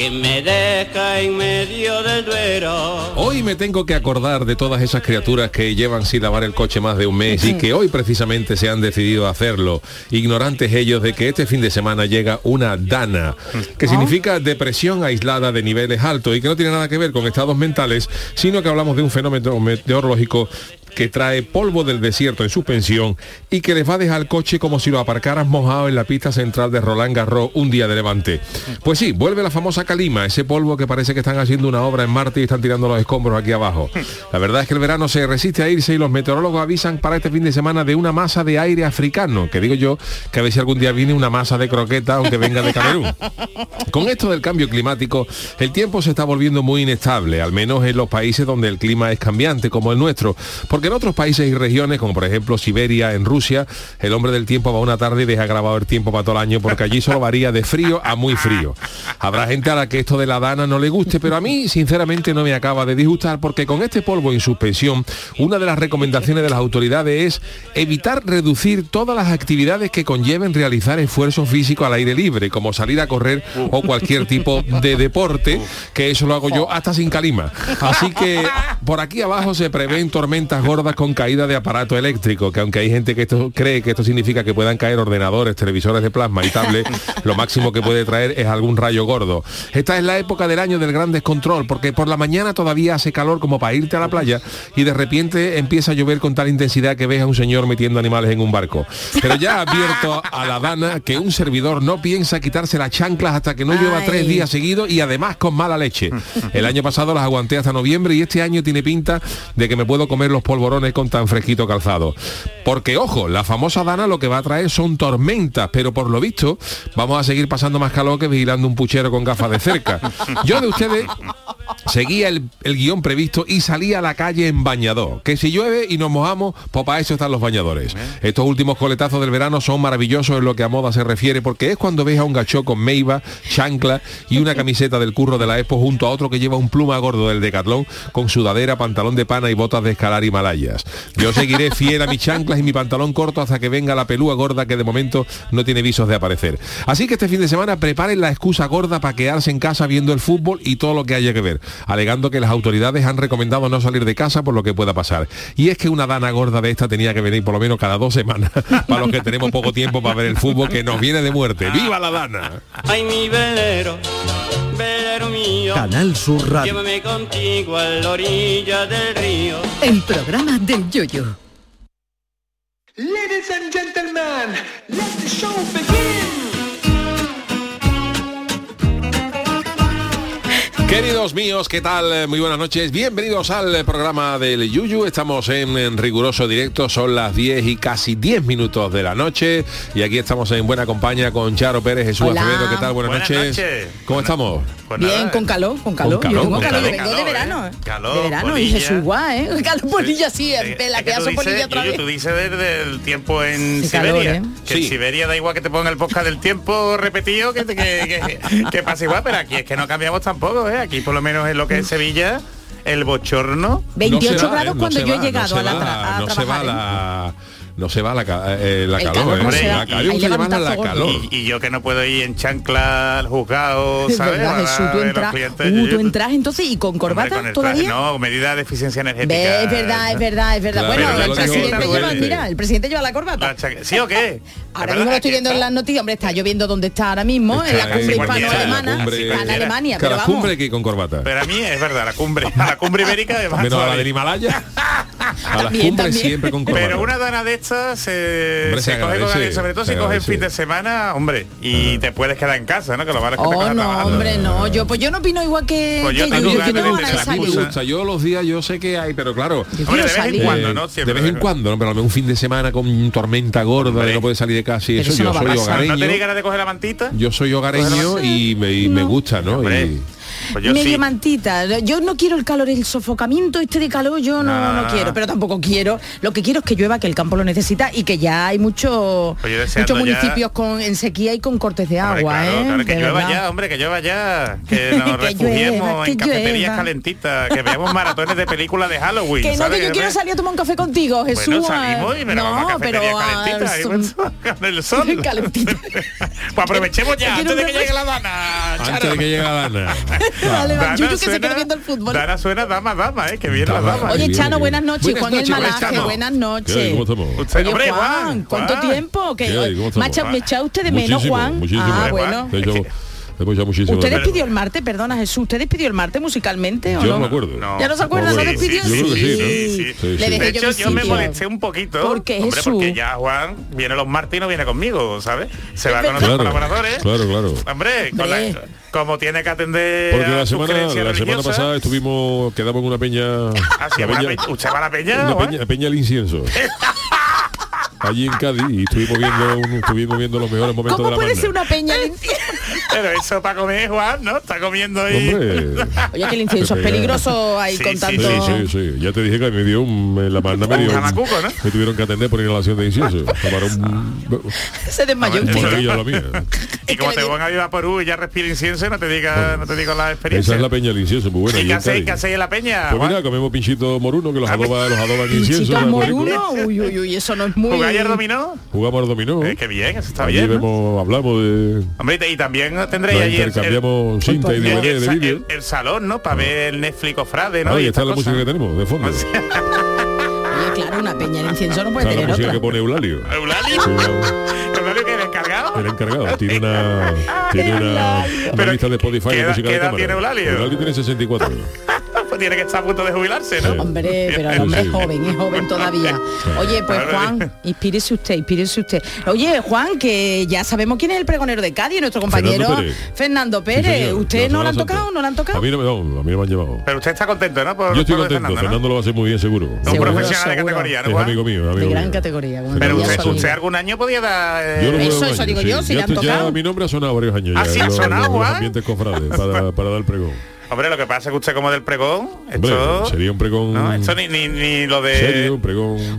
que me deja en medio del duero. Hoy me tengo que acordar de todas esas criaturas que llevan sin lavar el coche más de un mes y que hoy precisamente se han decidido a hacerlo, ignorantes ellos de que este fin de semana llega una DANA, que significa depresión aislada de niveles altos y que no tiene nada que ver con estados mentales, sino que hablamos de un fenómeno meteorológico que trae polvo del desierto en suspensión y que les va a dejar el coche como si lo aparcaras mojado en la pista central de Roland Garros un día de levante. Pues sí, vuelve la famosa calima, ese polvo que parece que están haciendo una obra en Marte y están tirando los escombros aquí abajo. La verdad es que el verano se resiste a irse y los meteorólogos avisan para este fin de semana de una masa de aire africano, que digo yo que a ver si algún día viene una masa de croqueta aunque venga de Camerún. Con esto del cambio climático, el tiempo se está volviendo muy inestable, al menos en los países donde el clima es cambiante, como el nuestro. Porque en otros países y regiones, como por ejemplo Siberia, en Rusia, el hombre del tiempo va una tarde y deja grabado el tiempo para todo el año, porque allí solo varía de frío a muy frío. Habrá gente a la que esto de la dana no le guste, pero a mí sinceramente no me acaba de disgustar, porque con este polvo en suspensión, una de las recomendaciones de las autoridades es evitar reducir todas las actividades que conlleven realizar esfuerzo físico al aire libre, como salir a correr o cualquier tipo de deporte, que eso lo hago yo hasta sin calima. Así que por aquí abajo se prevén tormentas gordas con caída de aparato eléctrico, que aunque hay gente que esto cree que esto significa que puedan caer ordenadores, televisores de plasma y tablets, lo máximo que puede traer es algún rayo gordo. Esta es la época del año del gran descontrol, porque por la mañana todavía hace calor como para irte a la playa y de repente empieza a llover con tal intensidad que ves a un señor metiendo animales en un barco. Pero ya advierto a la Dana que un servidor no piensa quitarse las chanclas hasta que no llueva tres días seguidos y además con mala leche. El año pasado las aguanté hasta noviembre y este año tiene pinta de que me puedo comer los polvorones con tan fresquito calzado. Porque, ojo, la famosa Dana lo que va a traer son tormentas, pero por lo visto vamos a seguir pasando más calor que vigilando un puchero con gafas de cerca. Yo de ustedes seguía el, el guion previsto y salía a la calle en bañador. Que si llueve y nos mojamos, pues para eso están los bañadores. Estos últimos coletazos del verano son maravillosos en lo que a moda se refiere, porque es cuando ves a un gachó con meiva, chancla y una camiseta del curro de la Expo junto a otro que lleva un pluma gordo del decatlón con sudadera, pantalón de pana y botas de escalar Yo seguiré fiel a mis chanclas y mi pantalón corto hasta que venga la pelúa gorda que de momento no tiene visos de aparecer. Así que este fin de semana preparen la excusa gorda para quedarse en casa viendo el fútbol y todo lo que haya que ver, alegando que las autoridades han recomendado no salir de casa por lo que pueda pasar. Y es que una dana gorda de esta tenía que venir por lo menos cada dos semanas, para los que tenemos poco tiempo para ver el fútbol que nos viene de muerte. ¡Viva la dana! Ay, mi velero, velero mío. Canal Sur Radio. Llévame contigo a la orilla del río. El programa del Yoyo. Ladies and gentlemen, let the show begin. Queridos míos, ¿qué tal? Muy buenas noches. Bienvenidos al programa del Yuyu. Estamos en, en riguroso directo. Son las 10 y casi 10 minutos de la noche. Y aquí estamos en buena compañía con Charo Pérez, Jesús Hola. Acevedo. ¿Qué tal? Buenas, Buenas noches. noches. ¿Cómo estamos? Pues Bien, con calor, con calor. Con calor, yo tengo con calor, calor, yo vengo de verano. ¿eh? Calor, de verano, y. Jesús guá, ¿eh? Calor polilla sí, es pela, que que son polilla dices- otra vez. tú dices desde el tiempo en Siberia. calor, ¿eh? Que Sí. en Siberia da igual que te ponga el podcast del tiempo repetido que, te- que, que, que pasa igual, pero aquí es que no cambiamos tampoco, ¿eh? Aquí por lo menos en lo que es Sevilla, el bochorno. 28 No se va, grados ¿eh? No cuando yo va, he llegado no a, la se tra- va, a no se va trabajar. ¿eh? la, no se va la, eh, eh, la calor, calor la, y, calor. Y, yo que no puedo ir en chancla al juzgado, ¿sabes? Verdad, entras, entonces y con corbata todavía. No, medida de eficiencia energética. Es verdad, es verdad, es verdad. Bueno, el presidente, lleva, mira, el presidente lleva la corbata. La ¿Sí o qué? ahora mismo lo estoy viendo en las noticias. Hombre, está lloviendo donde está ahora mismo, este en la cumbre hispano-alemana, en Alemania. Pero la cumbre que con corbata. Pero a mí es verdad, la cumbre, la cumbre ibérica de Menos la del Himalaya. a las también, cumbres también. siempre con corbata. Pero una dana de estas eh, hombre, se, se coge con alguien, sobre todo se si coge el fin de semana, hombre, y te puedes quedar en casa, ¿no? Que lo malo es que oh, te no, trabajando. hombre, no. Yo pues yo no opino igual que, pues yo. Yo los días yo sé que hay, pero claro, hombre, de vez en cuando, ¿no? Eh, de vez en cuando, ¿no? pero un fin de semana con tormenta gorda, no puedes salir de casa y eso, yo soy hogareño. ¿No tenéis ganas de coger la mantita? Yo soy hogareño y me gusta, ¿no? Pues medio mantita. Yo no quiero el calor, el sofocamiento este de calor, yo no, no, quiero, pero tampoco quiero. Lo que quiero es que llueva, que el campo lo necesita y que ya hay mucho, pues muchos municipios con, en sequía y con cortes de agua. ¿eh? Que llueva verdad. ya, hombre, que llueva ya. Que nos que refugiemos en que cafeterías llueva. calentitas, que veamos maratones de películas de Halloween. Que no, que yo quiero salir a tomar un café contigo, Jesús. No, pero aprovechemos ya, antes de que llegue la dana. Antes de que llegue la dana. Vale, que suena, el dama, dama, eh, que viene la dama. Oye, Chano, buenas noches. Juan El Malaje, buenas noches. ¿Cómo hombre, Juan, ¿cuánto tiempo? ¿Cómo ¿Me echa usted de menos, Juan? Muchísimo, ah, bueno. Hemos ya muchísimo ¿Usted despidió el martes, perdona Jesús, ¿usted despidió el martes musicalmente o yo no? no me acuerdo. No. ¿Ya no se acuerda? ¿No despidió? Sí, yo sí, sí, sí, Le dejé De hecho, yo, yo me molesté un poquito. ¿Por qué, Hombre, porque ya Juan viene los martes y no viene conmigo, ¿sabes? Se va con otros claro, colaboradores. Claro, claro. Hombre, con la, como tiene que atender Porque la semana, la religiosa. semana pasada estuvimos, quedamos en una peña... Ah, peña, ¿Usted va a la peña? Una peña, peña incienso. allí en Cádiz y estuvimos viendo, un, estuvimos viendo los mejores momentos de la banda. ¿Cómo puede ser una peña incienso? Pero eso para comer, Juan, ¿no? Está comiendo ahí. Hombre. Oye, que el incienso es peligroso ahí sí, con tanto... Ya te dije que me dio un... La manda me dio... Tuvieron que atender por inhalación de incienso. Se desmayó un ah, poco. Y como te van a ir a Perú y ya respira incienso, no te diga, no te digo la experiencia. Esa es la peña del incienso, muy buena. ¿Y qué hacéis, en la peña? Pues comemos pinchito moruno, que los ah, adoba, los pues, adoba en incienso. moruno? Uy, uy, uy, eso no es muy... ¿Jugáis? Jugamos al dominó. Eh, qué bien, eso está hablamos de... Hombre, y también tengo, tendréis allí intercambiamos el, cinta el, salón, ¿no? Para ah. ver el Netflix o Frade, ¿no? Está la música que tenemos, de fondo. Oye, ah, claro, una peña en incienso no puede tener la música que pone Eulalio. ¿Eulalio? ¿Eulalio que encargado? Encargado. Tiene una, tiene una, lista de Spotify de música cámara. Eulalio? Tiene 64 años tiene que estar a punto de jubilarse, ¿no? Hombre, pero el hombre es joven, es joven todavía. Oye, pues Juan, inspírese usted, inspírese usted. Oye, Juan, que ya sabemos quién es el pregonero de Cádiz, nuestro compañero Fernando Pérez. ¿Usted no lo han tocado? ¿No lo han tocado? A mí no, no, a mí no me han llevado. Pero usted está contento, ¿no? Por Yo estoy contento, Fernando, lo va a muy bien seguro. Un profesional seguro. de categoría. Es amigo mío, De gran categoría. Pero usted, algún año podía dar. Eh, eso, eso digo yo, si le han tocado. mi nombre ha sonado varios años. Ah, Así ha sonado, Juan. Para dar pregón. Hombre, lo que pasa es que usted como del pregón, esto... Sería un pregón... No, esto ni, ni, ni lo de...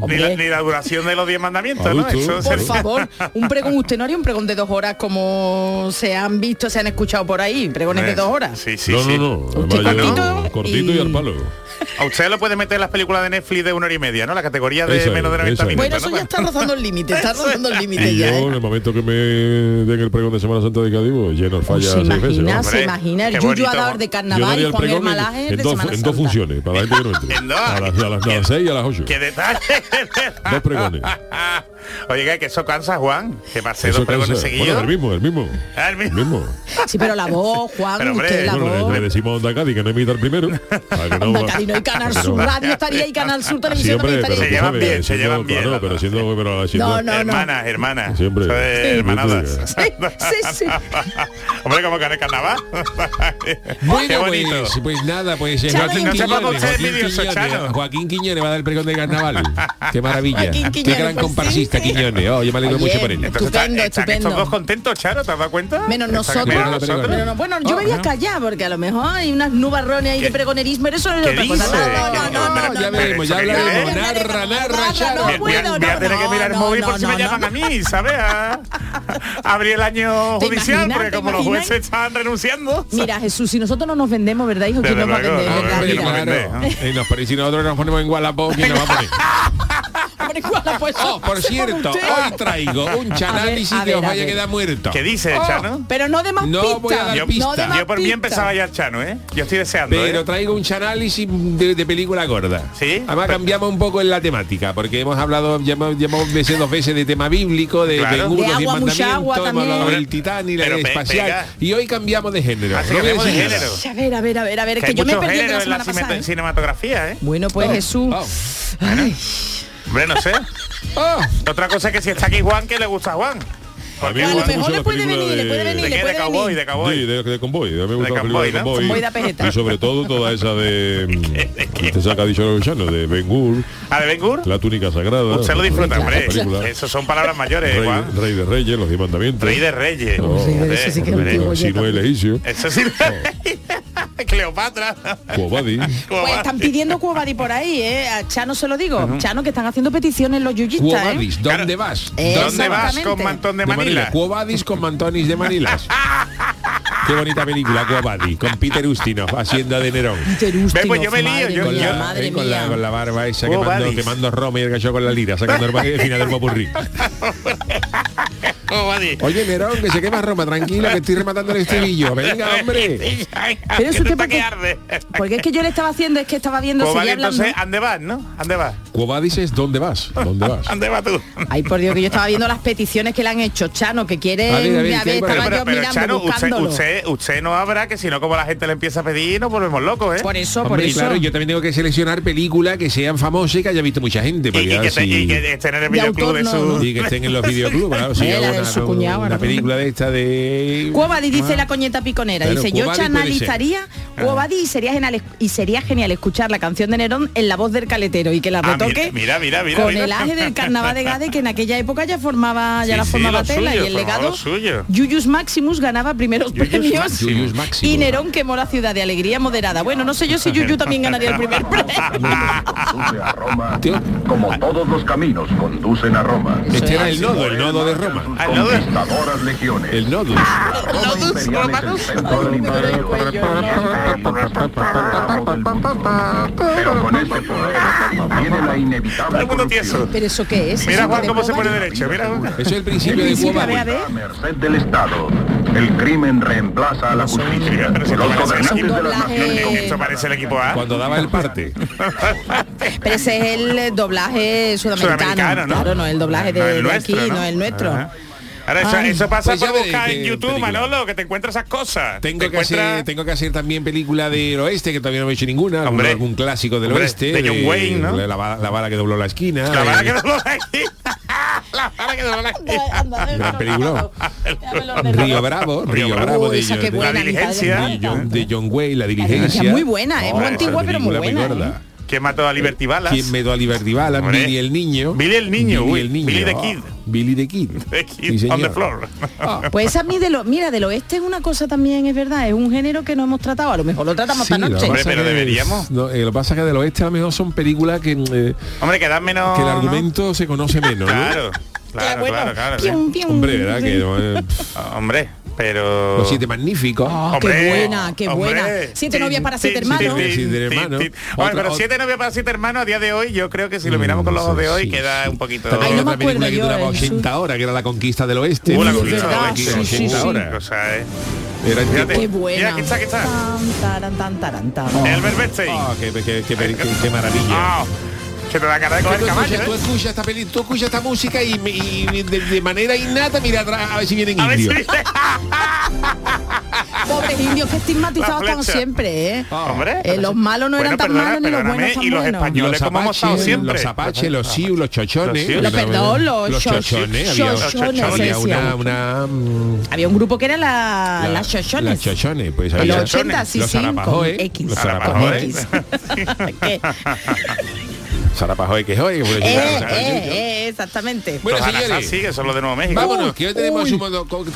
Ni la, duración de los 10 mandamientos, ¿no? Por favor, un pregón, usted no haría un pregón de dos horas como se han visto, se han escuchado por ahí, pregones de dos horas. Sí, sí, no, sí. No, no, ¿eh? cortito, y... y al palo. A usted lo puede meter en las películas de Netflix de una hora y media, ¿no? La categoría de menos de 90 minutos. Bueno, eso ya está rozando el límite, está rozando el límite ya. Yo, en el momento que me den el pregón de Semana Santa de Cadivo, pues, lleno el falla pues se imagina, veces, ¿no? De carnaval en, dos, funciones, para la gente que no entre. a, las, a las y a las 8. Detalle! dos pregones. Oiga, que eso cansa, Juan, que pase dos pregones seguidos. El mismo, ah, el mismo. El mismo. Sí, pero la voz, Juan, pero, hombre, la voz. Le, decimos a Onda Cádiz que no imita el primero. Ah, no, hay Canal Radio, estaría ahí Canal Sur Televisión Se llevan bien, se llevan bien. Hermanas, hermanas. Siempre. Hermanadas. Sí, sí. Hombre, como que en el carnaval. Qué pues, bonito. Pues, nada, pues eh, Joaquín, no Quiñones, Joaquín Quiñones va a dar el pregón de carnaval. Qué maravilla. Qué gran pues, comparsista. Bautista Quiñones. Oh, yo me alegro Oye, mucho por él. Entonces, estupendo, está, estupendo. ¿Están contentos, Charo? ¿Te has dado cuenta? Menos nosotros. Menos nosotros. Menos no, bueno, yo oh, me voy a callar porque a lo mejor hay unas nubarrones ahí de pregonerismo, pero eso no es otra cosa. No, no, no, ya veremos, ya hablaremos. Narra, narra, Charo. Voy a tener que mirar el móvil por si me llaman a mí, ¿sabes? Ah, Abrir el año judicial, porque como los jueces están renunciando. Mira, Jesús, si nosotros no nos vendemos, ¿verdad, hijo? ¿Quién nos va a vender? Y si nosotros nos ponemos en Wallapop, ¿quién nos va a poner? Hombre, ¿cuál ha puesto? Oh, por cierto, hoy traigo un chanálisis que os vaya a quedar muerto. ¿Qué dice, Oh, Chano? pero no de más No voy a dar Yo. No de yo por mí empezaba ya el Chano, ¿eh? Yo estoy deseando, Pero ¿eh? traigo un chanálisis de, de película gorda. Sí. Además Pero- cambiamos un poco en la temática, porque hemos hablado, ya hemos, ya hemos veces dos veces de tema bíblico, de Claro. De diez agua, mucha agua mandamientos, hemos hablado también. del titán y la Pero pe- espacial. pega. Y hoy cambiamos de género. Ah, No cambiamos de género. A ver, a ver, a ver, a ver, Que que, yo me perdí de la semana pasada. ¿eh? cinematografía, ¿eh? Bueno, pues Oh, Jesús. Hombre, no sé. oh. Otra cosa es que si está aquí Juan, que le gusta a Juan. Porque a lo Juan- mejor le puede venir, le puede ¿De venir, qué? le De puede cowboy, venir. de cowboy. Sí, de, de convoy. A mí me gusta la película convoy, de ¿no? convoy. Y sobre todo toda esa de... Te saca dicho de Ben Hur, ¿A de Ben Gur? La túnica sagrada. Usted lo disfruta, hombre. Eso son palabras mayores, Rey, Juan. de, Rey de Reyes, los diez mandamientos. Rey de Reyes. Joder, eso sí que es hombre. antiguo. Si no es Eso sí. Cleopatra. Cuobadi. Pues están pidiendo Cuobadi por ahí, ¿eh? A Chano se lo digo. Chano, que están haciendo peticiones los yuyistas, ¿eh? Cuobadis, ¿dónde Claro. vas? Eh, ¿Dónde vas con mantón de De Manila. Manila? Cuobadis con Mantonis de Manilas. Qué bonita película, Cuobadi, con Peter Ustinov haciendo de Nerón. Peter Ustinov, Ve, pues yo me lío, madre yo- Con yo- la, madre eh, con, la, con la barba esa Cuobadis. quemando, quemando Roma y el gallo con la lira, sacando el final del popurrí. Cuobadi. Oye, Nerón, que se quema Roma, tranquilo, que estoy rematando el estribillo. Venga, hombre. Pero eso usted porque-. Porque es que yo le estaba haciendo, es que estaba viendo, seguía hablando. entonces, ¿ande vas, no? ¿Ande vas? Cuobadis es ¿dónde vas? ¿Dónde vas? ¿Ande vas tú? Ay, por Dios, que yo estaba viendo las peticiones que le han hecho, Chano, que quieren... A ver, a ver, a ¿qué hay ver, por ahí? estaba Pero, yo pero, mirando, Chano, usted, usted, usted no habrá que si no como la gente le empieza a pedir nos volvemos locos, ¿eh? Por eso, por Hombre, eso. claro, yo también tengo que seleccionar películas que sean famosas y que haya visto mucha gente. y, y que, si- y que estén en el De videoclub de no, su... no. y que estén en los videoclubs, claro, si La de una, su cuñado, una ¿no? película de esta de... Cuobadi dice la coñeta piconera, Claro, dice yo Cuobadi analizaría Cuobadi y sería genial y sería genial escuchar la canción de Nerón en la voz del caletero y que la Ah, retoque mira, mira, mira, con mira. el aje del carnaval de Gade que en aquella época ya formaba ya Sí, la sí, formaba lo tela suyo, y el legado suyo. Yuyus Maximus ganaba primeros Yuyus premios Maximus. Yuyus Maximus. y Nerón quemó la ciudad de alegría moderada. Bueno, no sé yo si Yuyu también ganaría el primer premio. A Roma, como todos los caminos conducen a Roma. Este era el nodo, el nodo de Roma. Ah. Conquistadoras legiones. El Nodus romanos. Pero con este poder viene la inevitable. Pero eso qué es? Mira ¿Eso Juan cómo se pone derecho, mira. Eso es el principio de principio, a merced del Estado, el crimen reemplaza a la justicia. Los gobernantes de las naciones parece el equipo A. Cuando daba el parte. Pero ese es el doblaje sudamericano. Sudamericano, ¿no? Claro, no el doblaje de, aquí, ¿no? no el nuestro. Ahora, eso, Ay. eso pasa Pues por buscar en YouTube, película. Manolo, que te encuentras esas cosas. Tengo Te que, hacer, tengo que hacer también película del oeste, que todavía no he hecho ninguna. algún- Hombre. algún clásico del Hombre, oeste. de John Wayne, ¿no? La, la- la bala que dobló la esquina. La bala eh, que dobló la esquina. La bala que dobló la esquina. Gran película. Río Bravo, Río Bravo. De, buena, La diligencia. de. John, John Wayne, la diligencia. muy buena, es muy esa antigua, pero muy buena. ¿Quién mató a Liberty Balas? ¿Quién metió a Liberty? Hombre. Billy el niño. Billy el niño, Billy el niño. Billy the Ah, Kid. Billy the Kid. The Kid Sí, on the floor. Ah, Pues a mí de lo, mira, del oeste es una cosa también, es verdad, es un género que no hemos tratado, a lo mejor lo tratamos sí, esta noche. que pasa pero que- deberíamos. no, eh, lo que pasa es que del oeste a lo mejor son películas que, eh, Hombre, que dan menos... que el ¿no? argumento se conoce menos. ¿no? Claro, claro, claro, claro. sí. pium, pium, Hombre, ¿verdad? Que no, eh, Hombre, pero... los siete magníficos. Ah, Hombre, qué buena, qué hombre. buena. Siete novias para siete hermanos. Otra- pero siete novias para siete hermanos a día de hoy, yo creo que si lo miramos con los ojos de hoy, Sí, queda sí. un poquito... También Ay, no me otra película acuerdo que yo, duraba eh, 80 horas, que era la conquista del oeste. Conquista verdad, del sí, oeste, sí, 80 sí. horas. O sea, eh. Era el Fíjate. tiempo- Qué buena. Mira, aquí está, aquí está. Tan, taran, tan, taran, tan. El Verbestein. Qué, qué- qué- qué- qué- qué maravilla. Ah, que te da cara de coger tú, caballo, escuchas, tú ¿eh? escuchas esta peli, tú escuchas esta música y, de, de manera innata mira atrás a ver si vienen si indios. Pobres indios que estigmatizados flecha. siempre, ¿eh? Hombre. Eh, los malos no eran tan perdona, malos ni los buenos tan y los buenos. españoles Los como hemos estado siempre. los apaches, los siu, los chochones. Los perdón, los los cho- chochones. Había, chochones, había se una, mm, Había un grupo que era la, las chochones. Las chochones, pues había los 80, sí, los X. los ¿Qué? Zarapajoy que joy. pues, Eh, claro, eh, eh, exactamente. Bueno, los señores, Anasazi, que son los de Nuevo México. vámonos, que hoy tenemos uy. un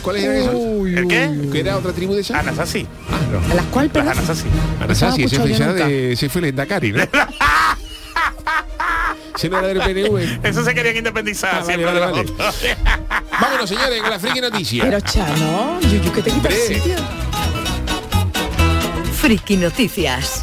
¿Cuáles eran esos? ¿El qué? ¿Qué era otra tribu de esa? Anasazi. Ah, no. ¿A las cuales, Las perdón? Anasazi. Anasazi, ese fue, yo era de, ese fue el Endacari, ¿no? ese no era del PNV. Eso se querían independizar Ah, vale, siempre vale, de los vale. Vámonos, señores, con la friki noticia. Pero Chano, Yuyu, que te quita el sitio. Friki Noticias.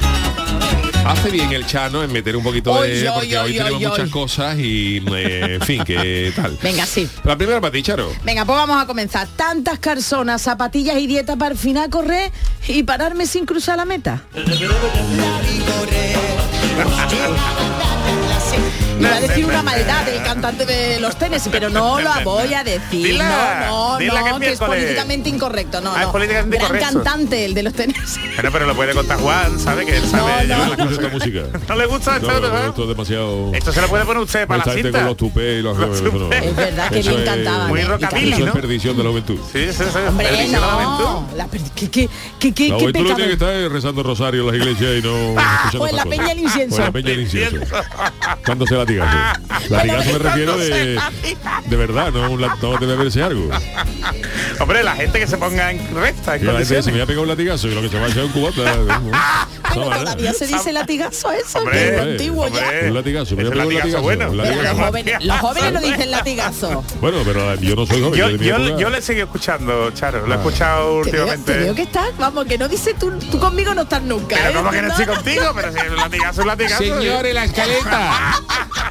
Hace bien el Chano en meter un poquito Oy, de... oy, Porque oy, hoy tenemos oy, muchas oy. cosas y, eh, en fin, que tal. Venga, sí. La primera para ti, Charo. Venga, pues vamos a comenzar. Tantas carzonas, zapatillas y dieta para al final correr y pararme sin cruzar la meta. Iba a decir una maldad del cantante de los tenis, pero no la voy a decir. Dila, no, no, dila que es no, que es miércoles. políticamente incorrecto. No, Ah, es no. políticamente Gran incorrecto. cantante el de los tenis. Bueno, pero lo puede contar Juan, ¿sabe? Que él sabe No, no. las cosas. esta música. ¿No le gusta esto? No, ¿no? no, esto es demasiado... Esto se lo puede poner usted para la cinta. con los tupés y los... Los no. tupés. Es verdad que es- cantaban. Muy ¿eh? Rockabilly, Eso cantaban. es perdición de la juventud. Sí, sí, sí. Hombre, Perdición de la juventud. no. La ¿Qué, qué, qué, qué, La qué juventud lo pecado? tiene que estar rezando rosario en las iglesias y no escuchando Pues la estas peña del incienso. Pues la peña del incienso. Dándose latigazo. Latigazo me refiero de, de verdad, no, no debe verse algo. Hombre, la gente que se ponga en recta, en Y la gente dice, me condiciones. voy a pegar un latigazo y lo que se va a echar es un cubata. todavía se dice latigazo eso, Hombre, que es hombre, antiguo ya. hombre. Un latigazo, me Es voy a el pegar un latigazo latigazo. bueno. un Pero latigazo. los jóvenes, los jóvenes no dicen latigazo. Bueno, pero yo no soy joven. Yo, le he seguido escuchando, Charo. Lo he Ah. escuchado últimamente. que estás, vamos, que no dices tú, tú conmigo no estás nunca. Pero ¿eh? como que no estoy contigo, pero si el latigazo es latigazo. Señores, la escaleta.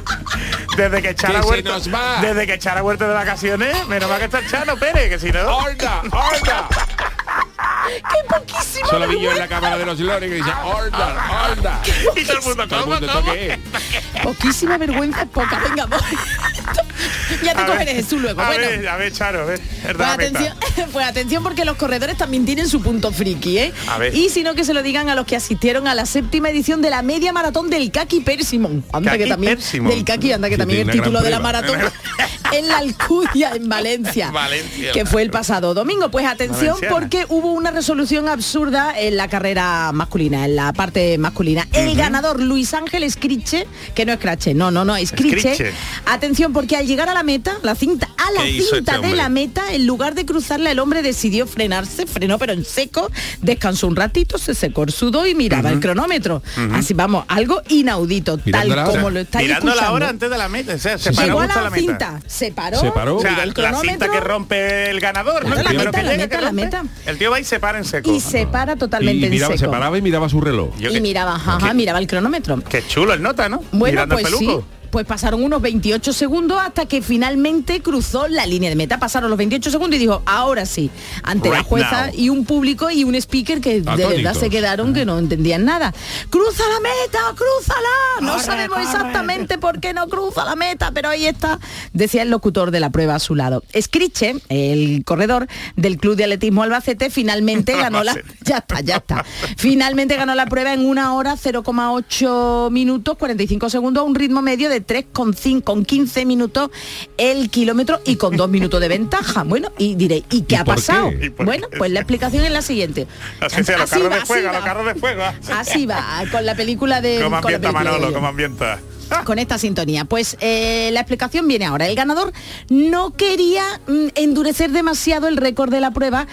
Desde que Chara Huerta, desde que Chara Huerta de vacaciones, menos mal que está Chano Pérez, que si no. ¡Horda! ¡Horda! ¡Qué poquísimo! Solo vi yo en la cámara de los Lores que dice ¡Horda! ¡Horda! Y todo el mundo, Todo el ¿cómo, mundo, cómo? ¿esto qué es? Poquísima vergüenza es poca. Venga, voy. ya te A cogeré ver, Jesús luego. A Bueno. ver, a ver, Charo, a ver. es Pues atención, pues atención porque los corredores también tienen su punto friki, ¿eh? A ver. Y si no que se lo digan a los que asistieron a la séptima edición de la media maratón del Kaki Persimon. Anda que Kaki también Persimon. del Kaki, anda que Sí, también el título de la maratón en la Alcudia en Valencia, Valencia. que fue el pasado domingo. Pues atención Valenciana. porque hubo una resolución absurda en la carrera masculina, en la parte masculina. El ganador Luis Ángel Escriche, que no es Crache, no, no, no, Escriche. Atención porque al llegar a la meta, la cinta, a la ¿Qué hizo cinta este de la meta, en lugar de cruzarla, el hombre decidió frenarse, frenó pero en seco, descansó un ratito, se secó el sudor y miraba el cronómetro. Así vamos, algo inaudito, Mirando la tal hora. como lo estáis Mirando la escuchando. hora antes de la meta. O sea, se paró Llegó a la, la cinta, se paró, Se paró. O sea, miró el la cinta que rompe el ganador, la meta, que la la meta. El tío va y se para en seco. y se para Y totalmente miraba, en se paraba y miraba su reloj. Yo y que- miraba, ajá, qué- miraba el cronómetro. Qué chulo el nota, ¿no? Bueno, Mirando pues el sí. Pues pasaron unos 28 segundos hasta que finalmente cruzó la línea de meta. Pasaron los 28 segundos y dijo, ahora sí, ante la jueza now. y un público y un speaker que de verdad se quedaron que no entendían nada. ¡Cruza la meta! ¡Crúzala! No sabemos exactamente por qué no cruza la meta, pero ahí está, decía el locutor de la prueba a su lado. Escriche, el corredor del Club de Atletismo Albacete, finalmente ganó la... Ya está, ya está. Finalmente ganó la prueba en una hora 0,8 minutos 45 segundos a un ritmo medio de 3,5 con 15 minutos el kilómetro y con dos minutos de ventaja. Bueno, y diré, ¿y qué ¿Y ha pasado? Bueno, pues la explicación es la siguiente. Así sea, los Así carros va, de fuego, así los va. carros de fuego. Así va, con la película de... Como ambienta Manolo, como ambienta. con esta sintonía. Pues eh, la explicación viene ahora. El ganador no quería mm, endurecer demasiado el récord de la prueba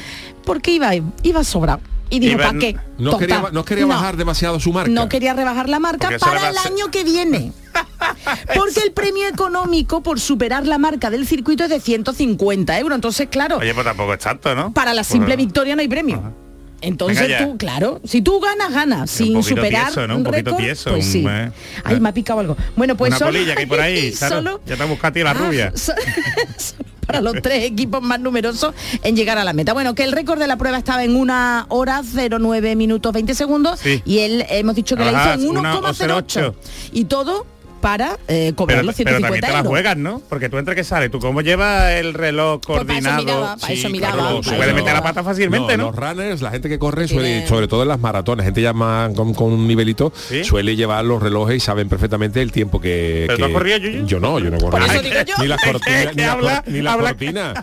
porque iba, iba sobrado. Y dijo, ¿para qué? No Total. quería, no quería No, bajar demasiado su marca. No quería rebajar la marca Porque para el año que viene. Porque el premio económico por superar la marca del circuito es de 150 euros. Entonces, claro, Oye, pues tampoco es tanto, ¿no? para la simple Pues- victoria no hay premio. Entonces tú, claro, si tú ganas, ganas. Sin superar tieso, ¿no? Un un poquito récord, tieso, pues sí. eh, Ay, eh. me ha picado algo. Bueno, pues Una solo, polilla que hay por ahí, claro. solo- Ya te busca a ti la Ah, rubia. so- para los tres equipos más numerosos en llegar a la meta. Bueno, que el récord de la prueba estaba en una hora 09 minutos 20 segundos Sí. y él hemos dicho que Ajá, la hizo en una 1,08 y todo para eh, cobrar Pero, los pero 150 también te la juegas, ¿no? Porque tú entre que sales, tú cómo llevas el reloj Pues para eso coordinado. miraba, para eso miraba, puede meter la pata fácilmente, ¿no? Los runners, la gente que corre, suele, Tiene- sobre todo en las maratones, gente ya más con, con un nivelito, ¿Sí? suele llevar los relojes y saben perfectamente el tiempo que... ¿Pero tú que- has corrido, Yuyu? Yo no, yo no yo. Ni las cortinas, ni las cortinas.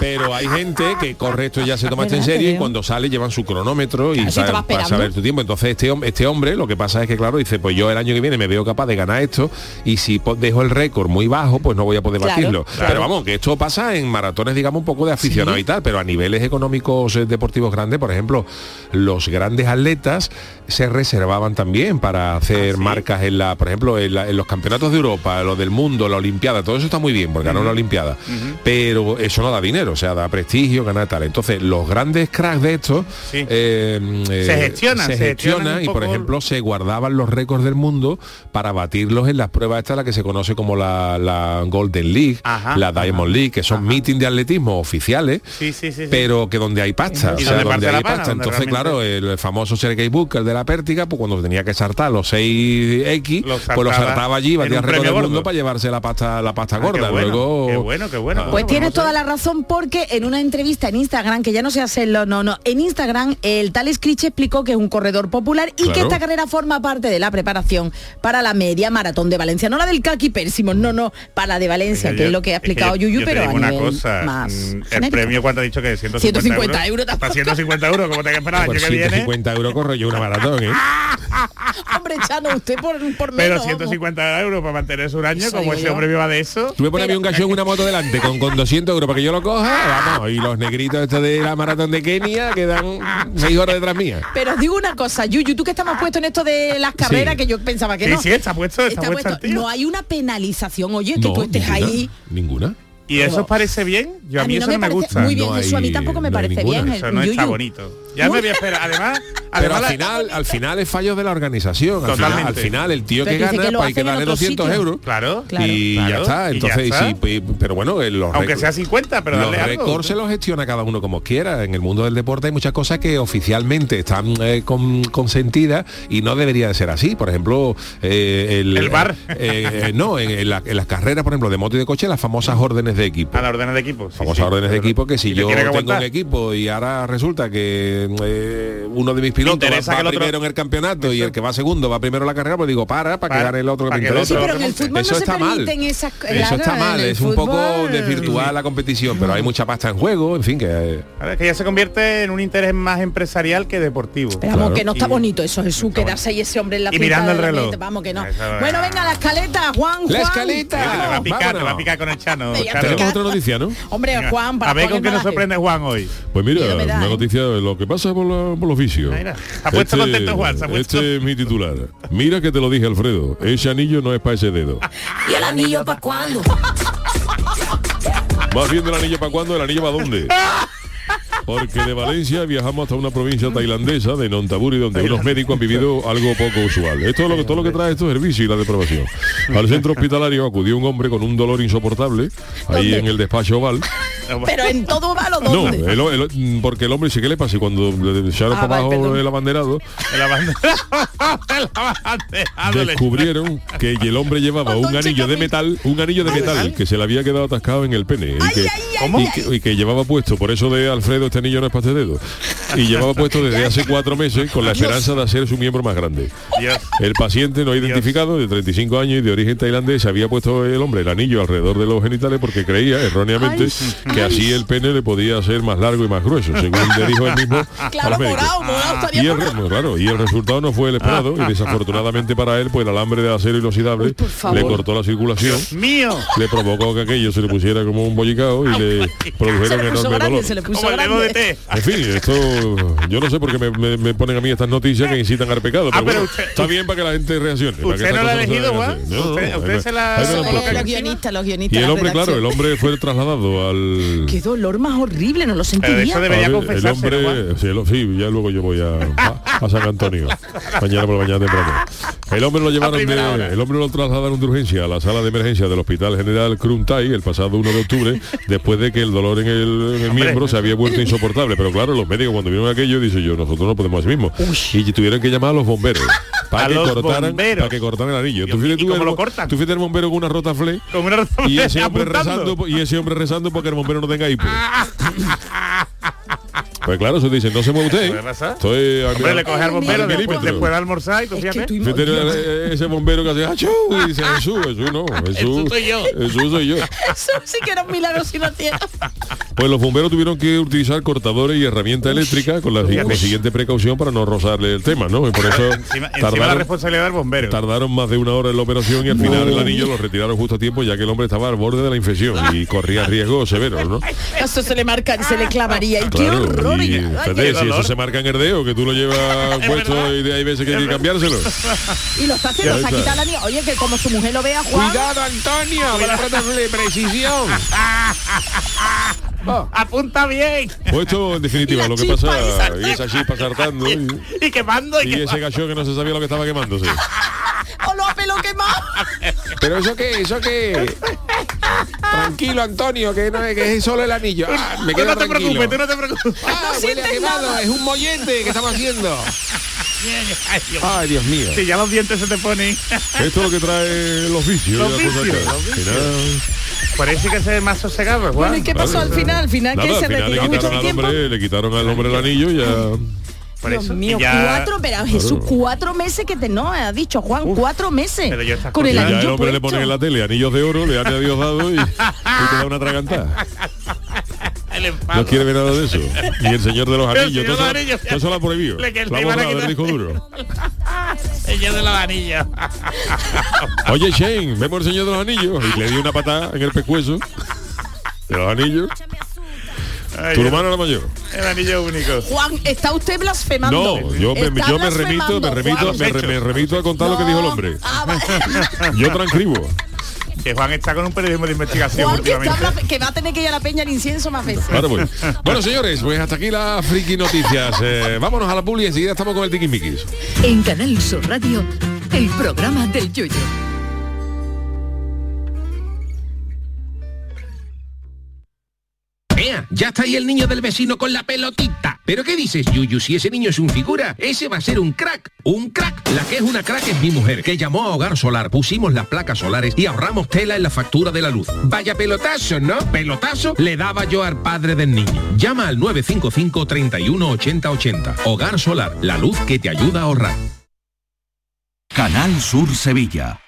Pero hay gente que corre esto ya se toma esto en serio y cuando sale llevan su cronómetro y si para saber tu tiempo. Entonces este, este hombre lo que pasa es que claro dice pues yo el año que viene me veo capaz de ganar esto y si dejo el récord muy bajo pues no voy a poder Claro, batirlo. claro. Pero vamos que esto pasa en maratones digamos un poco de aficionado Sí. y tal, pero a niveles económicos eh, deportivos grandes, por ejemplo, los grandes atletas se reservaban también para hacer marcas en la, por ejemplo, en, la- en los campeonatos de Europa, lo del mundo, la Olimpiada, todo eso está muy bien, porque ganó la Olimpiada. Pero eso no da dinero. Dinero, o sea, da prestigio, gana tal. Entonces, los grandes cracks de estos Sí. eh, eh, Se gestionan, se se gestionan y, por ejemplo, se guardaban los récords del mundo para batirlos en las pruebas estas, la que se conoce como la, la Golden League, Ajá, la Diamond League, que son meetings de atletismo oficiales, Sí, sí, sí, sí. pero que donde hay pasta, Y o sea, donde hay pana, pasta. donde Entonces, realmente- claro, el famoso Sergei Booker de la pértiga, pues cuando tenía que saltar los 6X, Lo pues lo saltaba allí, batía récord del mundo para llevarse la pasta, la pasta Ah, gorda. qué bueno, Luego, qué bueno, qué bueno. Ah. Pues tienes toda la razón porque en una entrevista en Instagram, que ya no sé hacerlo, no, no, en Instagram el tal Scritch explicó que es un corredor popular y que esta carrera forma parte de la preparación para la media maratón de Valencia, no la del Kaki Persimon, no, no, para la de Valencia, que yo- es lo que ha explicado yo- Yuyu, yo pero a una nivel cosa, más mm, el genérico. premio cuánto ha dicho que es 150, 150 euros Para tampoco. 150 euros, como te que esperar el Por año que viene. 150 euros corro yo una maratón, ¿eh? Hombre, Chano, usted por, por Pero menos, 150 euros para mantenerse un año, Eso como ese hombre viva de eso. Tú me pones a mí un gallo en una moto delante con, con 200 euros para que yo lo coja, vamos, y los negritos estos de la maratón de Kenia quedan 6 horas detrás mía. Pero os digo una cosa, Yuyu, tú que estás más puesto en esto de las carreras, Sí. que yo pensaba que Sí, no. sí, está puesto, está, puesto, no hay una penalización, oye, que tú estés ninguna, ahí. Ninguna. ¿Y eso os parece bien? Yo a, mí, eso no me, parece gusta. muy bien, No eso a mí tampoco me no parece ninguna. bien. Eso no está bonito. Ya me voy a esperar. Además, Pero además al la- final, al final es fallo de la organización. Al final, Totalmente. al final el tío Pero que gana, que pues hay que darle otros 200 sitios. euros. Claro, Claro. Y Claro, ya está. y ya Entonces, está. sí, pe- pero bueno, eh, los aunque sea 50, pero los récords se los gestiona cada uno como quiera. En el mundo del deporte hay muchas cosas que oficialmente están eh, con- consentidas y no debería de ser así. Por ejemplo, eh, el, El bar. eh, eh, no, en, en la- en las carreras, por ejemplo, de moto y de coche, las famosas órdenes de equipo. A las órdenes de equipo. sí, famosas sí. órdenes de equipo que si yo tengo un equipo y ahora resulta que eh, uno de mis pilotos va, va que el otro- primero en el campeonato y el que va segundo va primero en la carrera, pues digo, para, para que Para, gane el otro que me que el interesa. Sí, otro pero en el fútbol Eso no se está mal. permiten esas Eso claro, está mal, es un poco desvirtuar la competición, pero hay mucha pasta en juego, en fin, que eh, Ahora es que ya se convierte en un interés más empresarial que deportivo. Pero vamos, Claro. que no está Y- bonito eso, Jesús, quedarse ahí ese hombre en la Y mirando el reloj. Vamos que no. Bueno, venga, la escaleta, Juan, La escaleta. Te va a picar, te va a picar con el Chano. Tenemos otra noticia, ¿no? Hombre, Juan, para a ver con qué nos sorprende Juan hoy. Pues mira, una ¿eh? noticia de lo que pasa por, la- por los vicios. Mira, se ha puesto contento Juan, se ha puesto- Este es mi titular. Mira que te lo dije, Alfredo. Ese anillo no es para ese dedo. ¿Y el anillo para cuándo? Más bien del anillo para cuándo, el anillo para dónde. Porque de Valencia viajamos hasta una provincia tailandesa de Nontaburi donde unos médicos han vivido algo poco usual. Esto es lo que todo lo que trae esto es el vicio y la depravación. Al centro hospitalario acudió un hombre con un dolor insoportable ahí ¿Dónde? en el despacho oval. Pero en todo malo, No, ¿dónde? el- el- porque el hombre sí que le pasa y cuando le echaron Ah, para abajo perdón. el abanderado El descubrieron que el hombre llevaba un anillo de metal, un anillo de metal que se le había quedado atascado en el pene y que, ¿Cómo? y que- y que llevaba puesto, por eso de Alfredo este anillo no es para este dedo, y llevaba puesto desde hace cuatro meses con la esperanza de hacer su miembro más grande. El paciente no identificado, de 35 años y de origen tailandés, había puesto el hombre el anillo alrededor de los genitales porque creía erróneamente que así el pene le podía ser más largo y más grueso, según le dijo él mismo Claro, morado, morado, estaría Y el, re- claro, y el resultado no fue el esperado y desafortunadamente para él pues el alambre de acero inoxidable Uy, le cortó la circulación. Mío. le provocó que aquello se le pusiera como un bollicao y le Se produjeron enorme grande, dolor. se le puso Como el dedo de grande. té. En fin, esto yo no sé por qué me, me- me ponen a mí estas noticias que incitan al pecado, pero, Ah, pero bueno, usted- está bien para que la gente reaccione. para que ¿Usted no la ha elegido, Juan? No, ¿Usted- usted me- se la-. Los guionistas, los Y guionistas. el la hombre, claro, el hombre fue trasladado al... Qué dolor más horrible, no lo sentiría. eso debería ver, el hombre, sí, el- sí, ya luego yo voy a, a- a San Antonio, mañana por la mañana temprano. El hombre lo llevaron hora. de, el hombre lo trasladaron de urgencia a la sala de emergencia del Hospital General Krumtai el pasado 1 de octubre, después de que el dolor en el, en el miembro se había vuelto insoportable. Pero claro, los médicos cuando vieron aquello, dice yo, nosotros no podemos así mismo. Y tuvieron que llamar a los bomberos para que cortaran, para que cortaran el anillo. Dios Tú fíjate mío, ¿y tú cómo el lo cortan? tú el bombero con una Con una razón y ese hombre apuntando. rezando y ese hombre rezando porque el bombero no tenga hipo. Pues claro, eso dice, no se mueve usted. Estoy Hombre, le coge al bombero Al después, de almorzar y tú fíjate. Fíjate eh, ese bombero que hace ¡achú! y dice Jesús, Jesús no, Jesús, Jesús soy yo. Jesús soy yo. Eso sí que era un milagro si lo hacía. Pues los bomberos tuvieron que utilizar cortadores y herramientas eléctricas con la Fíjate. consiguiente precaución para no rozarle el tema, ¿no? Y por eso Encima, encima la tardaron, responsabilidad del bombero. tardaron más de una hora en la operación y al final el anillo lo retiraron justo a tiempo ya que el hombre estaba al borde de la infección y corría riesgos severos, ¿no? Eso se le marca, se le clavaría. Y qué Claro, horror. y, Ay, fíjate, qué si eso se marca en el dedo, que tú lo llevas puesto verdad. y de ahí veces que hay que cambiárselo. Y lo está haciendo, Ya se ha quitado la niña. Oye, que como su mujer lo vea, Juan. Cuidado, Antonio, con la de precisión. Ah. Apunta bien. Pues esto en definitiva lo que pasa y esa chispa saltando y, Y quemando y, y ese quemando. gallo que no se sabía lo que estaba quemándose. ¡O lo pelo quemado! Pero eso qué, eso qué. Tranquilo, Antonio, que no es que es solo el anillo. Ah, me Tú quedo no te tranquilo. preocupes, tú no te preocupes. Ah, No huele a quemado, nada. es un mollete que estamos haciendo. Ay, Dios. Ay, Dios mío. Si ya los dientes se te ponen. Esto es lo que trae los vicios. Los vicios, los vicios. Hay que ser más sosegado, Juan. Bueno, ¿y qué pasó al final? Al final Nada, que al se final le retiró mucho quitaron, al tiempo. hombre, le quitaron al hombre el anillo y ya. Por Dios eso. mío, ya- cuatro, pero Jesús, cuatro meses que te no ha dicho Juan, cuatro meses. Pero yo con el cosas- ya el anillo hombre le puesto. ponen en la tele anillos de oro, le han a Dios dado y, y te da una tragantada. El. No quiere ver nada de eso. Y el señor de los El anillos, señor todo de los eso- anillos. todo eso lo ha prohibido. Le que Lo ha le iban a borrado del quitar. disco duro. El de los anillos. Oye, Shane, vemos el señor de los anillos. Y le dio una patada en el pescuezo. De los anillos. Ay, Tu el- hermano era mayor. El anillo único. Juan, está usted blasfemando. No, yo me, Está yo me remito, me remito, Juan. me, re- me remito a contar lo que dijo el hombre. Ah, Yo transcribo. Que Juan está con un periodismo de investigación Juan, que, va a tener que ir a la peña al incienso más veces. Claro, pues. Bueno, señores, pues hasta aquí las friki noticias. Eh, vámonos a la publi y enseguida estamos con el tiquismiquis. En Canal Sur Radio, el programa del Yoyo. Ya está ahí el niño del vecino con la pelotita. ¿Pero qué dices, Yuyu? Si ese niño es un figura, ese va a ser un crack. Un crack. La que es una crack es mi mujer, que llamó a Hogar Solar. Pusimos las placas solares y ahorramos tela en la factura de la luz. Vaya pelotazo, ¿no? Pelotazo le daba yo al padre del niño. Llama al 955 31 80 80. Hogar Solar, la luz que te ayuda a ahorrar. Canal Sur Sevilla.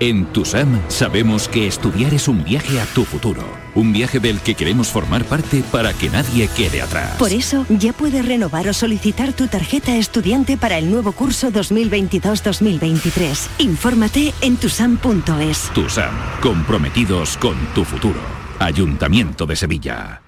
En TUSAM sabemos que estudiar es un viaje a tu futuro, un viaje del que queremos formar parte para que nadie quede atrás. Por eso, ya puedes renovar o solicitar tu tarjeta estudiante para el nuevo curso 2022-2023. Infórmate en tusam.es. TUSAM, comprometidos con tu futuro. Ayuntamiento de Sevilla.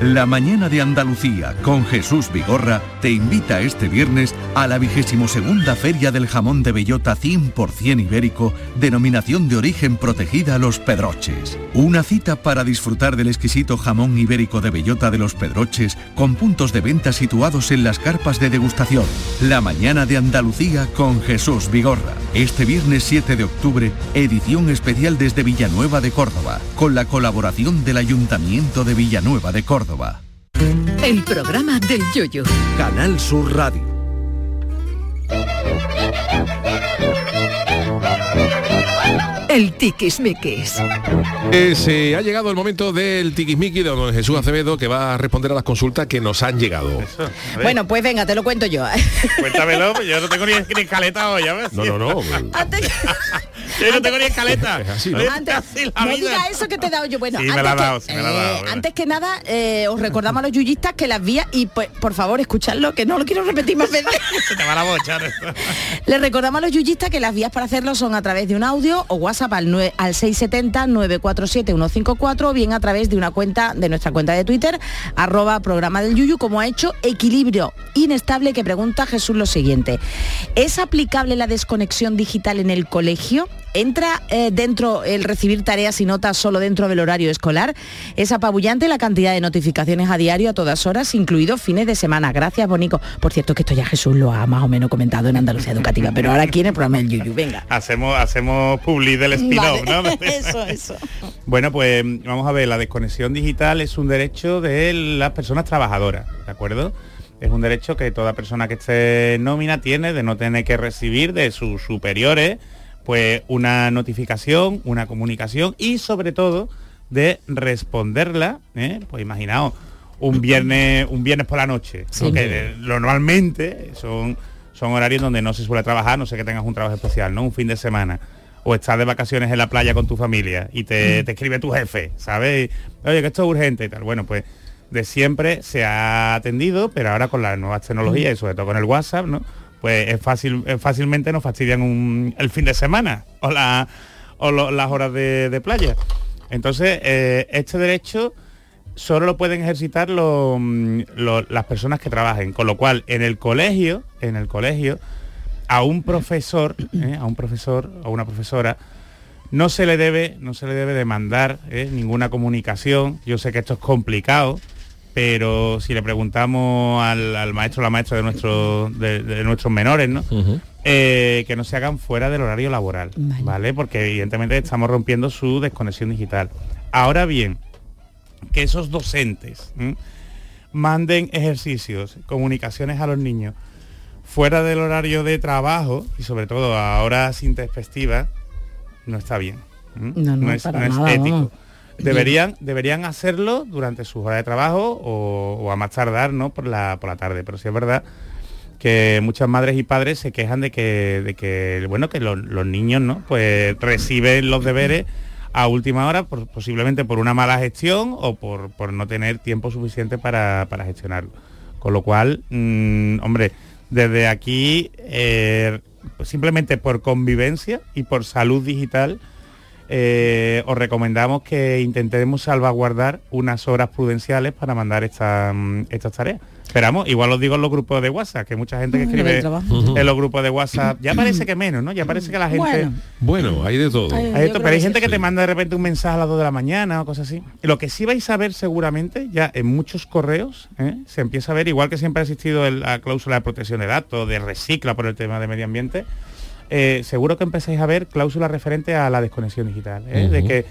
La mañana de Andalucía con Jesús Vigorra te invita este viernes a la vigésimo segunda Feria del Jamón de Bellota 100% ibérico, denominación de origen protegida Los Pedroches. Una cita para disfrutar del exquisito jamón ibérico de Bellota de Los Pedroches con puntos de venta situados en las carpas de degustación. La mañana de Andalucía con Jesús Vigorra. Este viernes 7 de octubre, edición especial desde Villanueva de Córdoba, con la colaboración del Ayuntamiento de Villanueva de Córdoba. El programa del Yoyo. Canal Sur Radio. El tiquismiquis. Eh, se ha llegado el momento del tiquismiqui de don Jesús Acevedo que va a responder a las consultas que nos han llegado. Bueno, pues venga, te lo cuento yo. Cuéntamelo, pues yo no tengo ni, ni escaleta hoy, a ver. No, no, no. Antes, Yo no tengo ni escaleta. Así, ¿no? Es antes- no diga eso que te he dado yo. Bueno, Sí, me la ha que, dado, sí, me la ha dado, eh, bueno. antes que nada, eh, os recordamos a los yuyistas que las vías, y pues, por favor, escuchadlo, que no lo quiero repetir más veces. Se te va la bocha. Les recordamos a los yuyistas que las vías para hacerlo son a través de un audio o WhatsApp al, nue- al 670-947-154 o bien a través de una cuenta, de nuestra cuenta de Twitter, arroba programa del Yuyu, como ha hecho Equilibrio Inestable, que pregunta Jesús lo siguiente. ¿Es aplicable la desconexión digital en el colegio? ¿Entra eh, dentro el recibir tareas y notas solo dentro del horario escolar? Es apabullante la cantidad de notificaciones a diario a todas horas, incluidos fines de semana. Gracias, Bonico. Por cierto, que esto ya Jesús lo ha más o menos comentado en Andalucía Educativa, pero ahora aquí en el programa del Yuyu. Venga. Hacemos, hacemos publi del spin-off, Vale. ¿no? eso, eso. Bueno, pues vamos a ver, la desconexión digital es un derecho de las personas trabajadoras, ¿de acuerdo? Es un derecho que toda persona que esté nómina tiene de no tener que recibir de sus superiores pues una notificación, una comunicación y sobre todo de responderla, ¿eh? pues imaginaos, un viernes, un viernes por la noche, Sí. que eh, normalmente son, son horarios donde no se suele trabajar, no sé que tengas un trabajo especial, ¿no? Un fin de semana. O estás de vacaciones en la playa con tu familia y te, te escribe tu jefe, ¿sabes? Y, Oye, que esto es urgente y tal. Bueno, pues de siempre se ha atendido, pero ahora con las nuevas tecnologías y sobre todo con el WhatsApp, ¿no? Pues es fácil, fácilmente nos fastidian el fin de semana o, la- o las horas de, playa. Entonces, eh, este derecho solo lo pueden ejercitar mm, las personas que trabajen, con lo cual en el colegio, en el colegio, a un profesor, ¿eh? a un profesor o una profesora, no se le debe, no se le debe demandar ¿eh? ninguna comunicación. Yo sé que esto es complicado, pero si le preguntamos al, al maestro o la maestra de, nuestro, de, de nuestros menores, ¿no? Eh, que no se hagan fuera del horario laboral, ¿vale? Porque evidentemente estamos rompiendo su desconexión digital. Ahora bien, que esos docentes ¿m? manden ejercicios, comunicaciones a los niños fuera del horario de trabajo y sobre todo a horas intempestivas, no está bien. ¿m? No, no, es, para no es nada, ético. vamos. Deberían, deberían hacerlo durante sus horas de trabajo o, a más tardar, ¿no? Por la, por la tarde. Pero sí es verdad que muchas madres y padres se quejan de que, de que bueno, que los, niños, ¿no? Pues reciben los deberes a última hora, posiblemente por una mala gestión o por, por no tener tiempo suficiente para, para gestionarlo. Con lo cual, mm, hombre, desde aquí, eh, simplemente por convivencia y por salud digital, eh, os recomendamos que intentemos salvaguardar unas horas prudenciales para mandar esta, mm, estas tareas. Esperamos, igual os digo en los grupos de WhatsApp, que mucha gente que Mm, escribe en los grupos de WhatsApp, ya parece que menos, ¿no? Ya parece que la gente... Bueno. Bueno, hay de todo. Ay, Hay esto, pero hay que gente sí. que te manda de repente un mensaje a las 2 de la mañana o cosas así. Lo que sí vais a ver seguramente, ya en muchos correos, ¿eh? se empieza a ver, igual que siempre ha existido el- la cláusula de protección de datos, de recicla por el tema de medio ambiente, eh, seguro que empezáis a ver cláusulas referentes a la desconexión digital. ¿eh? De que,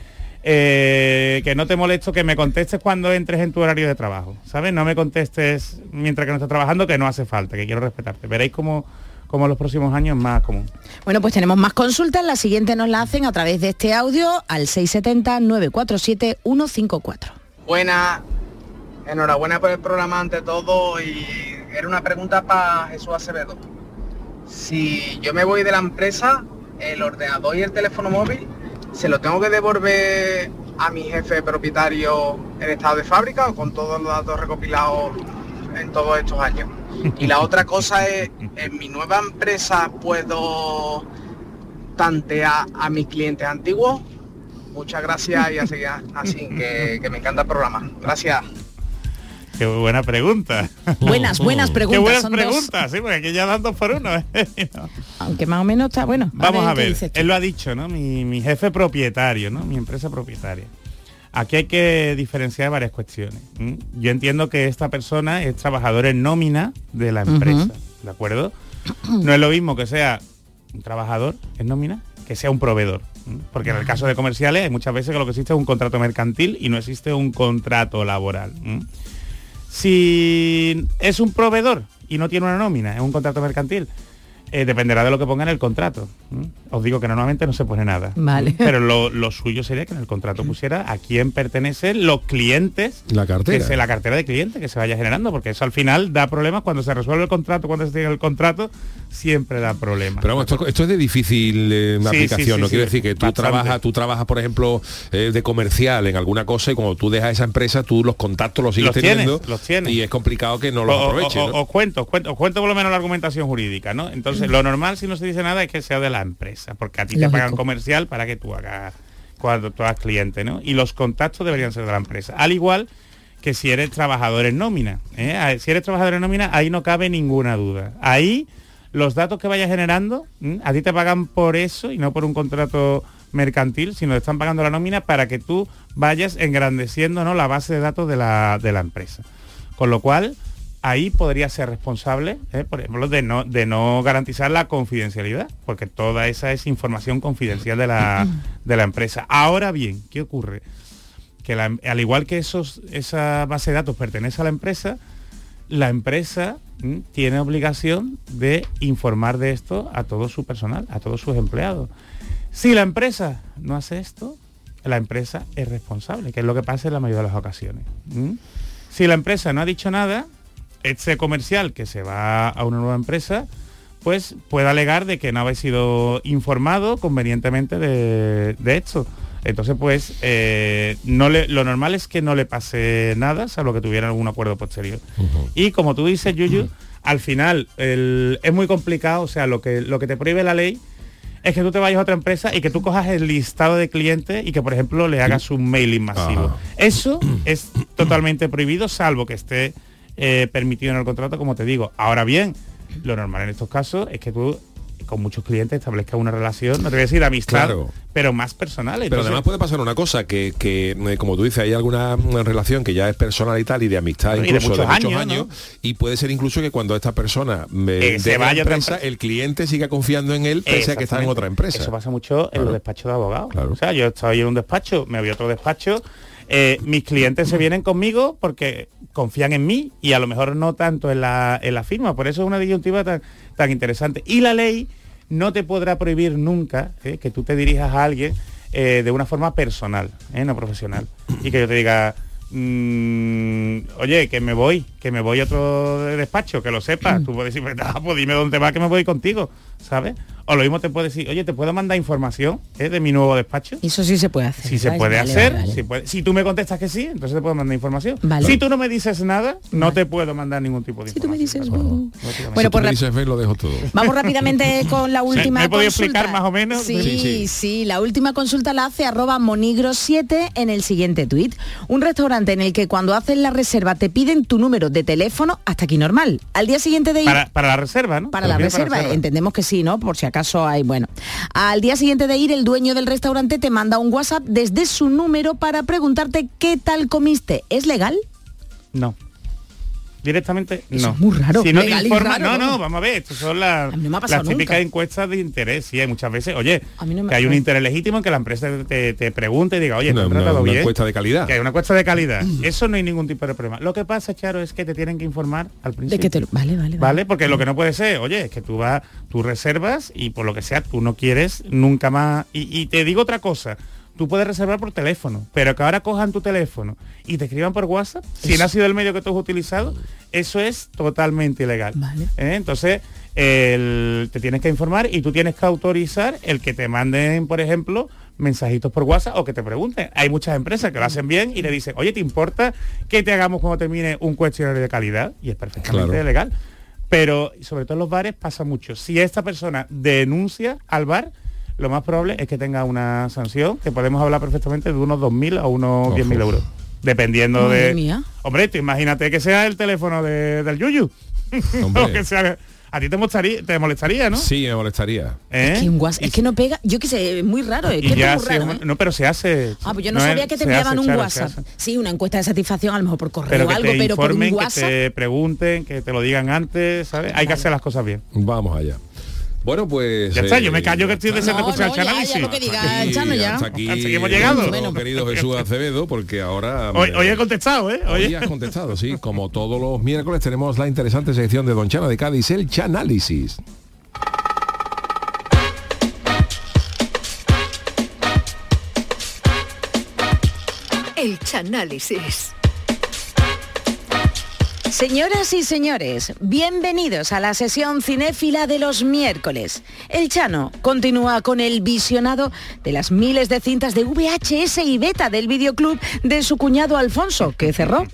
eh, que no te molesto que me contestes cuando entres en tu horario de trabajo. ¿Sabes? No me contestes mientras que no estás trabajando, que no hace falta, que quiero respetarte. Veréis como, como en los próximos años es más común. Bueno, pues tenemos más consultas. La siguiente nos la hacen a través de este audio al 670-947-154. Buena, enhorabuena por el programa ante todo y era una pregunta para Jesús Acevedo. Si yo me voy de la empresa, el ordenador y el teléfono móvil, ¿se lo tengo que devolver a mi jefe propietario en estado de fábrica o con todos los datos recopilados en todos estos años? Y la otra cosa es, en mi nueva empresa puedo tantear a mis clientes antiguos. Muchas gracias y así, que, que me encanta el programa. Gracias. Qué buena pregunta. Buenas, buenas preguntas, Qué buenas son dos. preguntas, sí, porque aquí ya dan dos por uno. ¿eh? No. Aunque más o menos está bueno. Vamos a ver, tú. él lo ha dicho, ¿no? Mi, mi jefe propietario, ¿no? Mi empresa propietaria. Aquí hay que diferenciar varias cuestiones. Yo entiendo que esta persona es trabajador en nómina de la empresa, ¿de acuerdo? No es lo mismo que sea un trabajador en nómina que sea un proveedor. Porque en el caso de comerciales hay muchas veces que lo que existe es un contrato mercantil y no existe un contrato laboral. Si es un proveedor y no tiene una nómina, es un contrato mercantil, eh, dependerá de lo que ponga en el contrato. Os digo que normalmente no se pone nada. Vale. Pero lo, lo suyo sería que en el contrato pusiera a quién pertenecen los clientes, La cartera. que se, la cartera de clientes que se vaya generando, porque eso al final da problemas cuando se resuelve el contrato, cuando se tiene el contrato, siempre da problemas. Pero vamos, esto, esto es de difícil eh, Sí, aplicación, sí, sí, no sí, quiero decir que tú bastante. trabajas, tú trabajas, por ejemplo, eh, de comercial en alguna cosa y cuando tú dejas esa empresa, tú los contactos los sigues Los tienes, teniendo los tienes. y es complicado que no los o- aproveches. o- ¿no? Os cuento, os cuento, os cuento por lo menos la argumentación jurídica, ¿no? Entonces, lo normal si no se dice nada es que sea de la empresa, porque a ti te pagan comercial para que tú hagas cuando tú hagas cliente, ¿no? Y los contactos deberían ser de la empresa. Al igual que si eres trabajador en nómina. ¿eh? Si eres trabajador en nómina, ahí no cabe ninguna duda. Ahí los datos que vayas generando, a ti te pagan por eso y no por un contrato mercantil, sino te están pagando la nómina para que tú vayas engrandeciendo ¿no? la base de datos de la, de la empresa. Con lo cual, ahí podría ser responsable, ¿eh? por ejemplo, de no, de no garantizar la confidencialidad, porque toda esa es información confidencial de la, de la empresa. Ahora bien, ¿qué ocurre? Que la- al igual que esos, esa base de datos pertenece a la empresa, la empresa ¿m? tiene obligación de informar de esto a todo su personal, a todos sus empleados. Si la empresa no hace esto, la empresa es responsable, que es lo que pasa en la mayoría de las ocasiones. ¿m? Si la empresa no ha dicho nada, ese comercial que se va a una nueva empresa, pues puede alegar de que no habéis sido informado convenientemente de, de esto. Entonces, pues, eh, no le, lo normal es que no le pase nada, salvo que tuviera algún acuerdo posterior. Y como tú dices, Yuyu, al final el- es muy complicado, o sea, lo que, lo que te prohíbe la ley es que tú te vayas a otra empresa y que tú cojas el listado de clientes y que, por ejemplo, le hagas un mailing masivo. Eso es totalmente prohibido, salvo que esté eh, permitido en el contrato, como te digo. Ahora bien, lo normal en estos casos es que tú con muchos clientes establezcas una relación, no te voy a decir de amistad, Claro. pero más personal. Pero además puede pasar una cosa, que, que, eh, como tú dices, hay alguna relación que ya es personal y tal, y de amistad Y de incluso muchos años, años, y puede ser incluso que cuando esta persona me Eh, se vaya a empresa, empresa. el cliente siga confiando en él pese a que está en otra empresa. Eso pasa mucho en Claro. los despachos de abogados. O sea, yo estaba en un despacho, me voy a otro despacho, eh, mis clientes se vienen conmigo porque confían en mí y a lo mejor no tanto en la, en la firma. Por eso es una disyuntiva tan, tan interesante. Y la ley no te podrá prohibir nunca eh, que tú te dirijas a alguien eh, de una forma personal, no profesional. Y que yo te diga, mm, oye, que me voy, que me voy a otro despacho, que lo sepas. Tú puedes decir, pues, ah, pues dime dónde va, que me voy contigo, ¿sabes? O lo mismo te puede decir, oye, ¿te puedo mandar información eh, de mi nuevo despacho? Eso sí se puede hacer. Si se puede Vale, hacer, vale, vale. Si, puede- si tú me contestas que sí, entonces te puedo mandar información. Vale. Si tú no me dices nada, no te puedo mandar ningún tipo de Si tú me dices... información. Bueno, si tú pues me rap- dices ven, lo dejo todo. Vamos rápidamente con la última ¿me he podido explicar más o menos? Sí, Sí, sí, sí. la última consulta la hace arroba monigro7 en el siguiente tuit. Un restaurante en el que cuando haces la reserva te piden tu número de teléfono hasta aquí normal. Al día siguiente de ir... Para, para la reserva, ¿no? Para la Te lo piden reserva, entendemos que sí, ¿no? Por si acaso hay, bueno. Al día siguiente de ir, el dueño del restaurante te manda un WhatsApp desde su número para preguntarte qué tal comiste. ¿Es legal? No. Directamente Eso no. es muy raro, Si no te legal informa- raro, no, ¿no? no, vamos a ver, estas son las, típicas nunca. encuestas de interés. Sí, hay muchas veces, oye, A mí no me- que hay un interés legítimo en que la empresa te, te pregunte y diga, oye, te Una- han una- tratado bien. encuesta de calidad. Que hay una encuesta de calidad. Eso no hay ningún tipo de problema. Lo que pasa, Charo, es que te tienen que informar al De principio. que te lo- Vale, vale, vale. ¿Vale? Porque lo que no puede ser, oye, es que tú vas, tú reservas y por lo que sea, tú no quieres nunca más. Y, y te digo otra cosa, tú puedes reservar por teléfono, pero que ahora cojan tu teléfono y te escriban por WhatsApp, si no ha sido el medio que tú has utilizado, eso es totalmente ilegal. ¿Eh? Entonces, el- te tienes que informar y tú tienes que autorizar el que te manden, por ejemplo, mensajitos por WhatsApp o que te pregunten. Hay muchas empresas que lo hacen bien y le dicen, oye, ¿te importa que te hagamos cuando termine un cuestionario de calidad? Y es perfectamente Claro. legal. Pero sobre todo en los bares pasa mucho. Si esta persona denuncia al bar, lo más probable es que tenga una sanción, que podemos hablar perfectamente de unos 2.000 a unos 10.000 euros. Dependiendo Madre de... mía. Hombre, tú imagínate que sea el teléfono de- del Yuyu. Hombre. O que sea- a ti te molestaría, te molestaría ¿no? Sí, me molestaría. ¿Eh? Es que, un WhatsApp- es que no pega, yo qué sé, es muy raro, es que ya es muy se- raro, ¿eh? No, pero se hace... Ah, pues yo no, sabía que te enviaban hace, un WhatsApp. Sí, una encuesta de satisfacción, a lo mejor por correo Pero o que algo, pero por un que te pregunten, que te lo digan antes, ¿sabes? Hay que hacer las cosas bien. Vamos allá. Bueno, pues... Ya está, eh, yo me callo que estoy deseando No, escuchar no, el análisis. ya lo que diga está. Chano ya. Hasta aquí, Hasta aquí hemos llegado. nuestro querido Jesús Acevedo, porque ahora... Hoy, eh, hoy he contestado, ¿eh? Hoy Hoy has contestado, sí. Como todos los miércoles tenemos la interesante sección de Don Chano de Cádiz, el Chanálisis. El Chanálisis. Señoras y señores, bienvenidos a la sesión cinéfila de los miércoles. El Chano continúa con el visionado de las miles de cintas de VHS y beta del videoclub de su cuñado Alfonso, que cerró.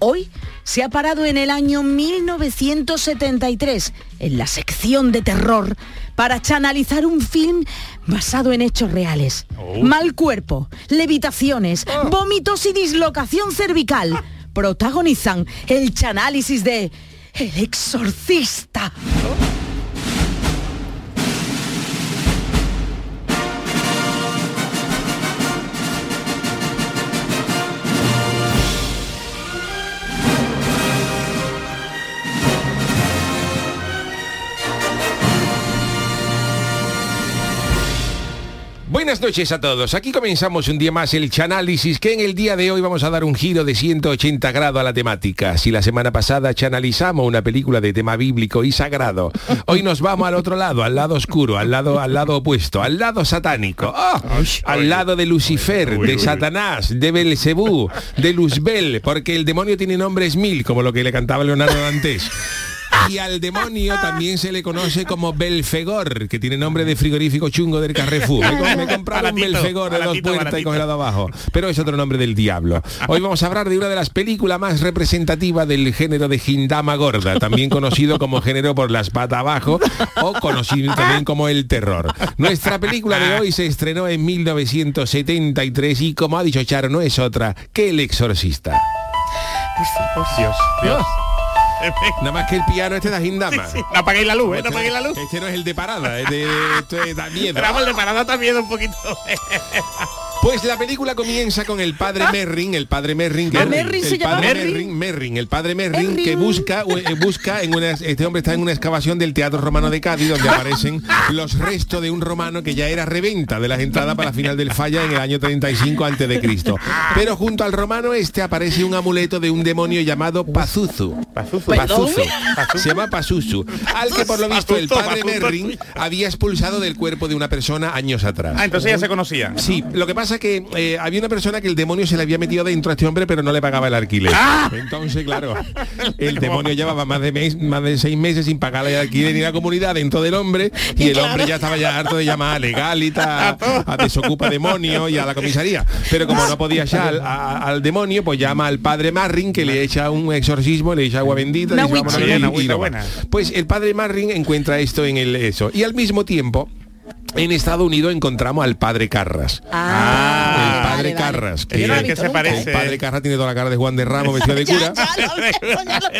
Hoy se ha parado en el año 1973, en la sección de terror, para chanalizar un film basado en hechos reales. Mal cuerpo, levitaciones, vómitos y dislocación cervical protagonizan el chanálisis de El Exorcista. Buenas noches a todos. Aquí comenzamos un día más el Chanálisis, que en el día de hoy vamos a dar un giro de 180 grados a la temática. Si la semana pasada chanalizamos una película de tema bíblico y sagrado, hoy nos vamos al otro lado, al lado oscuro, al lado, al lado opuesto, al lado satánico, ¡Ah! al lado de Lucifer, de Satanás, de Belcebú, de Luzbel, porque el demonio tiene nombres mil, como lo que le cantaba Leonardo Dantes. Y al demonio también se le conoce como Belfegor, que tiene nombre de frigorífico chungo del Carrefour. Me, me he comprado un Baratito, Belfegor de dos baratito, puertas y congelado abajo. Pero es otro nombre del diablo. Hoy vamos a hablar de una de las películas más representativas del género de Hindama Gorda, también conocido como género por las patas abajo o conocido también como el terror. Nuestra película de hoy se estrenó en 1973 y como ha dicho Charo, no es otra que El Exorcista. Dios, Dios. Nada más que el piano este da Hindama. No apaguéis la luz, ¿eh? No apaguéis la luz. Este no es el de parada, es de, esto es- da miedo. Pero vamos, el de parada también un poquito. Pues la película comienza con el padre Merrin, el padre Merrin, que Ah, el, el padre Merrin. Merrin, Merrin, el padre Merrin que busca eh, busca en una este hombre está en una excavación del Teatro Romano de Cádiz donde aparecen los restos de un romano que ya era reventa de las entradas para la final del Falla en el año 35 antes de Cristo. Pero junto al romano este aparece un amuleto de un demonio llamado Pazuzu. Pazuzu. Pazuzu. Se llama Pazuzu, al que por lo visto el padre. Merrin había expulsado del cuerpo de una persona años atrás. Ah, entonces ya se conocían. Sí, lo que pasa que eh, había una persona que el demonio se le había metido dentro a este hombre, pero no le pagaba el alquiler. ¡Ah! Entonces, claro, el demonio llevaba más de mes, más de seis meses sin pagarle el alquiler ni la comunidad dentro del hombre, y el hombre ya estaba ya harto de llamar a legalita, a, a desocupa demonio y a la comisaría. Pero como no podía ya al, a- al demonio, pues llama al padre Marrin que le echa un exorcismo, le echa agua bendita, le buena. Pues el padre Marrin encuentra esto en el eso. Y al mismo tiempo, en Estados Unidos encontramos al padre Carras. Ah, el padre vale, vale. Carras. Que no he visto el ¿eh? padre Carras tiene toda la cara de Juan de Ramos vestido de cura.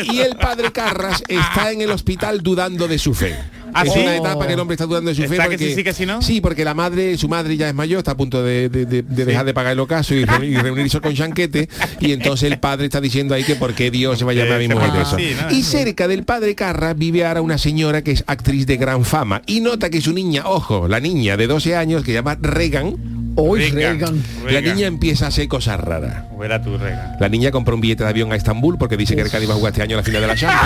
y el padre Carras está en el hospital dudando de su fe. ¿Ah, es sí? una etapa que el hombre está dudando de su fe. ¿Está que porque, sí, sí, que sí, no? Sí, porque la madre, su madre ya es mayor, está a punto de, de- de- de dejar de pagar el ocaso y, re- y reunirse con Chanquete. Y entonces el padre está diciendo ahí que por qué Dios se va a llamar a mi mujer pone eso. así, ¿no? Y cerca del padre Carras vive ahora una señora que es actriz de gran fama. Y nota que su niña, ojo, la niña de 12 años que se llama Regan, Uy, Regan. Regan. la niña empieza a hacer cosas raras. La niña compró un billete de avión a Estambul porque dice que el Cádiz va a jugar este año la final de la Champions.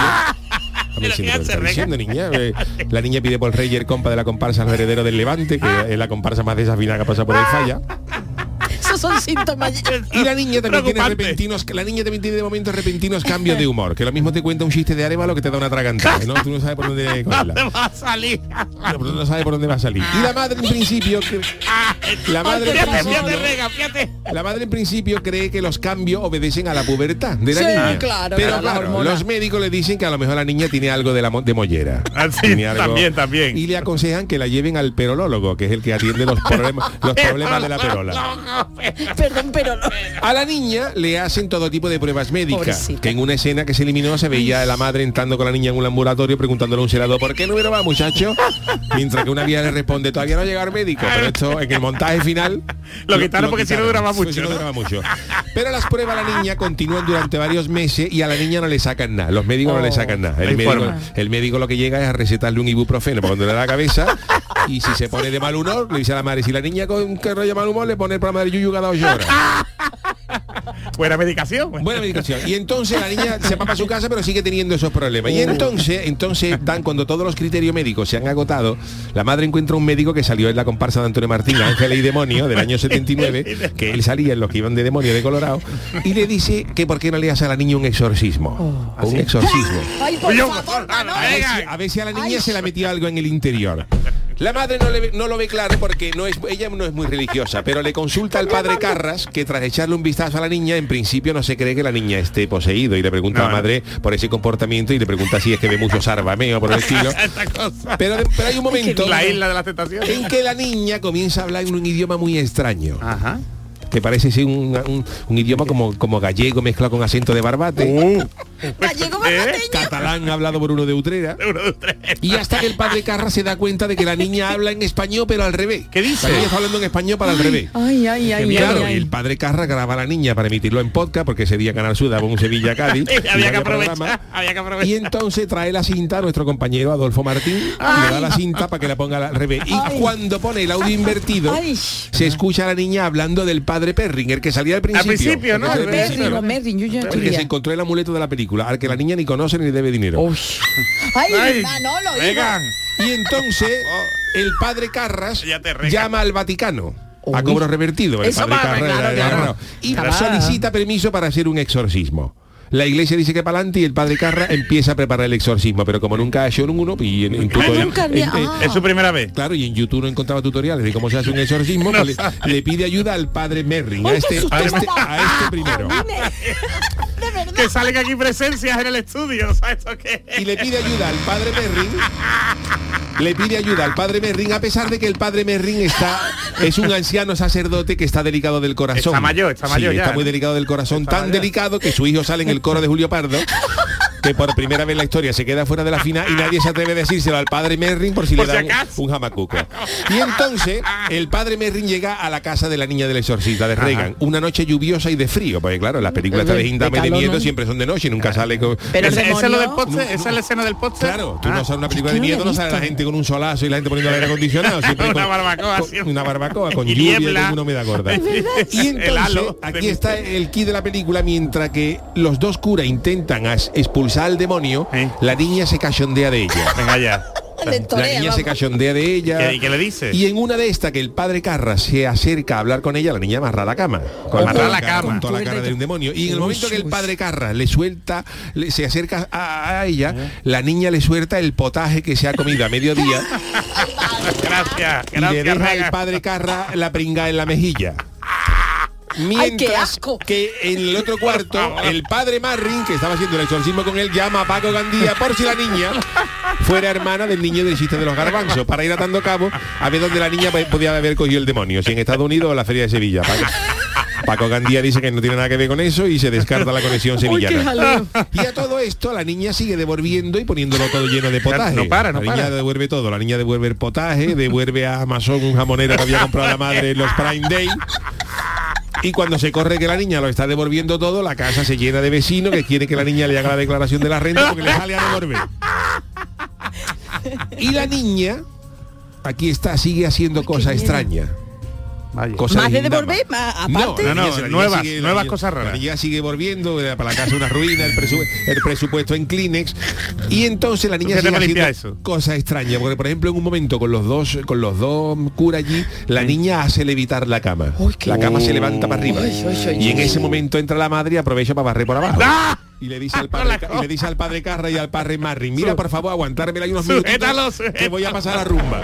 A ver ¿Pero si qué me lo hace, está Regan? diciendo, niña. Eh, La niña pide por Reyer compa de la comparsa al heredero del Levante, que es la comparsa más desafinada que pasa por el falla. Son síntomas. Y la niña también tiene repentinos, la niña también tiene de momentos repentinos cambios de humor, que lo mismo te cuenta un chiste de Arevalo que te da una tragantada, ¿no? Tú no sabes por dónde cogerla. ¿Dónde va a salir? No, no sabe por dónde va a salir. Y la madre en principio, que- la madre en principio, fíjate, rega, fíjate. la madre en principio cree que los cambios obedecen a la pubertad de la Sí, niña. claro, Pero claro, los médicos le dicen que a lo mejor la niña tiene algo de la de mollera. Ah, sí, Tiene algo- también, también. Y le aconsejan que la lleven al perolólogo, que es el que atiende los problemas, los problemas de la perola. Perdón, pero no. A la niña le hacen todo tipo de pruebas médicas. Pobrecita. Que en una escena que se eliminó se veía a la madre entrando con la niña en un ambulatorio preguntándole a un celador ¿por qué número va muchacho? Mientras que una vieja le responde todavía no llega el médico. Pero esto en el montaje final Lo quitaron porque si no duraba porque mucho, si no ¿no? duraba mucho. Pero las pruebas a la niña continúan durante varios meses y a la niña no le sacan nada. Los médicos no le sacan nada. El médico, forma. el médico lo que llega es a recetarle un ibuprofeno para cuando le da la cabeza y si se pone de mal humor, le dice a la madre, si la niña con que rollo mal humor le pone el programa de Yuyu cada ocho horas. Buena medicación. Buena medicación. Y entonces la niña se va para su casa, pero sigue teniendo esos problemas. Y entonces, entonces dan cuando todos los criterios médicos se han agotado, la madre encuentra un médico que salió en la comparsa de Antonio Martín, Ángel y Demonio, del año 79, que él salía en los que iban de demonio de Colorado, y le dice que por qué no le hace a la niña un exorcismo. un exorcismo. Ay, por Oye, favor, no. A ver, si, a ver si a la niña se la metió algo en el interior. La madre no, le ve- no lo ve claro porque no es, ella no es muy religiosa, pero le consulta al padre Carras que tras echarle un vistazo a la niña, en principio no se cree que la niña esté poseído y le pregunta No, a la madre por ese comportamiento y le pregunta si es que ve mucho sarbameo por el estilo. Pero, pero hay un momento La isla de las tentaciones. en que la niña comienza a hablar en un idioma muy extraño. Ajá. Que parece ser un, un- un idioma como, como gallego mezclado con acento de barbate. Uh. Gallego Catalán hablado por uno de Utrera. Y hasta que el padre Carra se da cuenta de que la niña habla en español pero al revés. ¿Qué dice? La niña está hablando en español para al revés. Ay, ay, ay, Y ay, claro, ay. y el padre Carra graba a la niña para emitirlo en podcast porque ese día Canal Sur daba un Sevilla Cádiz. y había que aprovechar, programa. había que aprovechar. Y entonces trae la cinta a nuestro compañero Adolfo Martín, y le da la cinta para que la ponga al revés. Y Ay. cuando pone el audio invertido, Ay. se escucha a la niña hablando del padre Perrin, el que salía al principio. principio, ¿no? El que Al yo ya el que se encontró el amuleto de la película, al que la niña ni conoce ni debe dinero. Ay, Ay, Manolo, hijo. Venga. Y entonces el padre Carras Ya te rega. llama al Vaticano. A cobro revertido. El Eso padre va, Carras claro, era- era claro. raro. y solicita permiso para hacer un exorcismo. La iglesia dice que para adelante y el padre Carra empieza a preparar el exorcismo, pero como nunca ha hecho uno, y en, en tutorial- nunca había- en- en- ah. Es su primera vez. Claro, y en YouTube no encontraba tutoriales de cómo se hace un exorcismo, pues le, le pide ayuda al padre Merrin, a este, a este, a este primero. Verdad. Que salen aquí presencias en el estudio. ¿Sabes esto qué? y le pide ayuda al padre Merrin le pide ayuda al padre Merrin a pesar de que el padre Merrin está es un anciano sacerdote que está delicado del corazón Está mayor, está Sí, mayor ya, está muy delicado del corazón Está tan mayor. delicado que su hijo sale en el coro de Julio Pardo que por primera vez en la historia se queda fuera de la final y nadie se atreve a decírselo al padre Merrin por si Por le si dan un- jamacuco. Y entonces el padre Merrin llega a la casa de la niña del exorcista de Reagan, una noche lluviosa y de frío, porque claro, las películas De- de de Gindame de calor, miedo ¿no? siempre son de noche, nunca sale con Pero el ¿Ese, ese es lo del? ¿Esa es la escena del póster? Claro, tú Ah. no sabes una película de miedo, no sabes la gente con un solazo y la gente poniendo el aire acondicionado. siempre Una con- barbacoa, con- sí. Una barbacoa con Y lluvia y una humedad gorda. Y entonces, aquí está el key de la película, mientras que los dos curas intentan as- expulsar al demonio, ¿Eh? la niña se cachondea de ella. Venga ya. La niña se cachondea de ella. ¿Qué- y qué le dice? Y en una de estas que el padre Carra se acerca a hablar con ella, la niña amarra la cama. Con Amarra la cama. Con toda la cara de un demonio. Y en el momento que el padre Carra le suelta, le- se acerca a, a ella, la niña le suelta el potaje que se ha comido a mediodía Gracias. y le Gracias, deja al padre Carra la pringa en la mejilla. ¡Ay, Mientras qué asco! que en el otro cuarto, el padre Marrin, que estaba haciendo el exorcismo con él, llama a Paco Gandía por si la niña fuera hermana del niño del chiste de los garbanzos, para ir atando cabo a ver dónde la niña po- podía haber cogido el demonio, si en Estados Unidos o en la Feria de Sevilla. Paco, Paco Gandía dice que no tiene nada que ver con eso y se descarta la conexión sevillana. Y a todo esto la niña sigue devolviendo y poniéndolo todo lleno de potaje. No para, no la niña para. devuelve todo. La niña devuelve el potaje, devuelve a Amazon un jamonero que había comprado la madre en los Prime Day. Y cuando se corre que la niña lo está devolviendo todo, la casa se llena de vecinos que quieren que la niña le haga la declaración de la renta porque le sale a devolver. Y la niña, aquí está, sigue haciendo cosas extrañas. Vaya. Cosas Más de devolver, más No, aparte. No, no, la niña nuevas- sigue- nuevas cosas raras. La niña sigue volviendo para la casa una ruina, el, presu- el presupuesto en Kleenex. Y entonces la niña ¿Tú qué te sigue haciendo eso? cosas extrañas. Porque por ejemplo en un momento con los dos, con los dos curas allí, la niña hace levitar la cama. Uy, La cama se levanta para arriba. Y en ese momento entra la madre y aprovecha para barrer por abajo. ¡Ah! Y le dice al padre, y le dice al padre Carra y al padre Marrin, mira por favor aguantármela ahí unos Sujétalo, minutos que voy a pasar la rumba.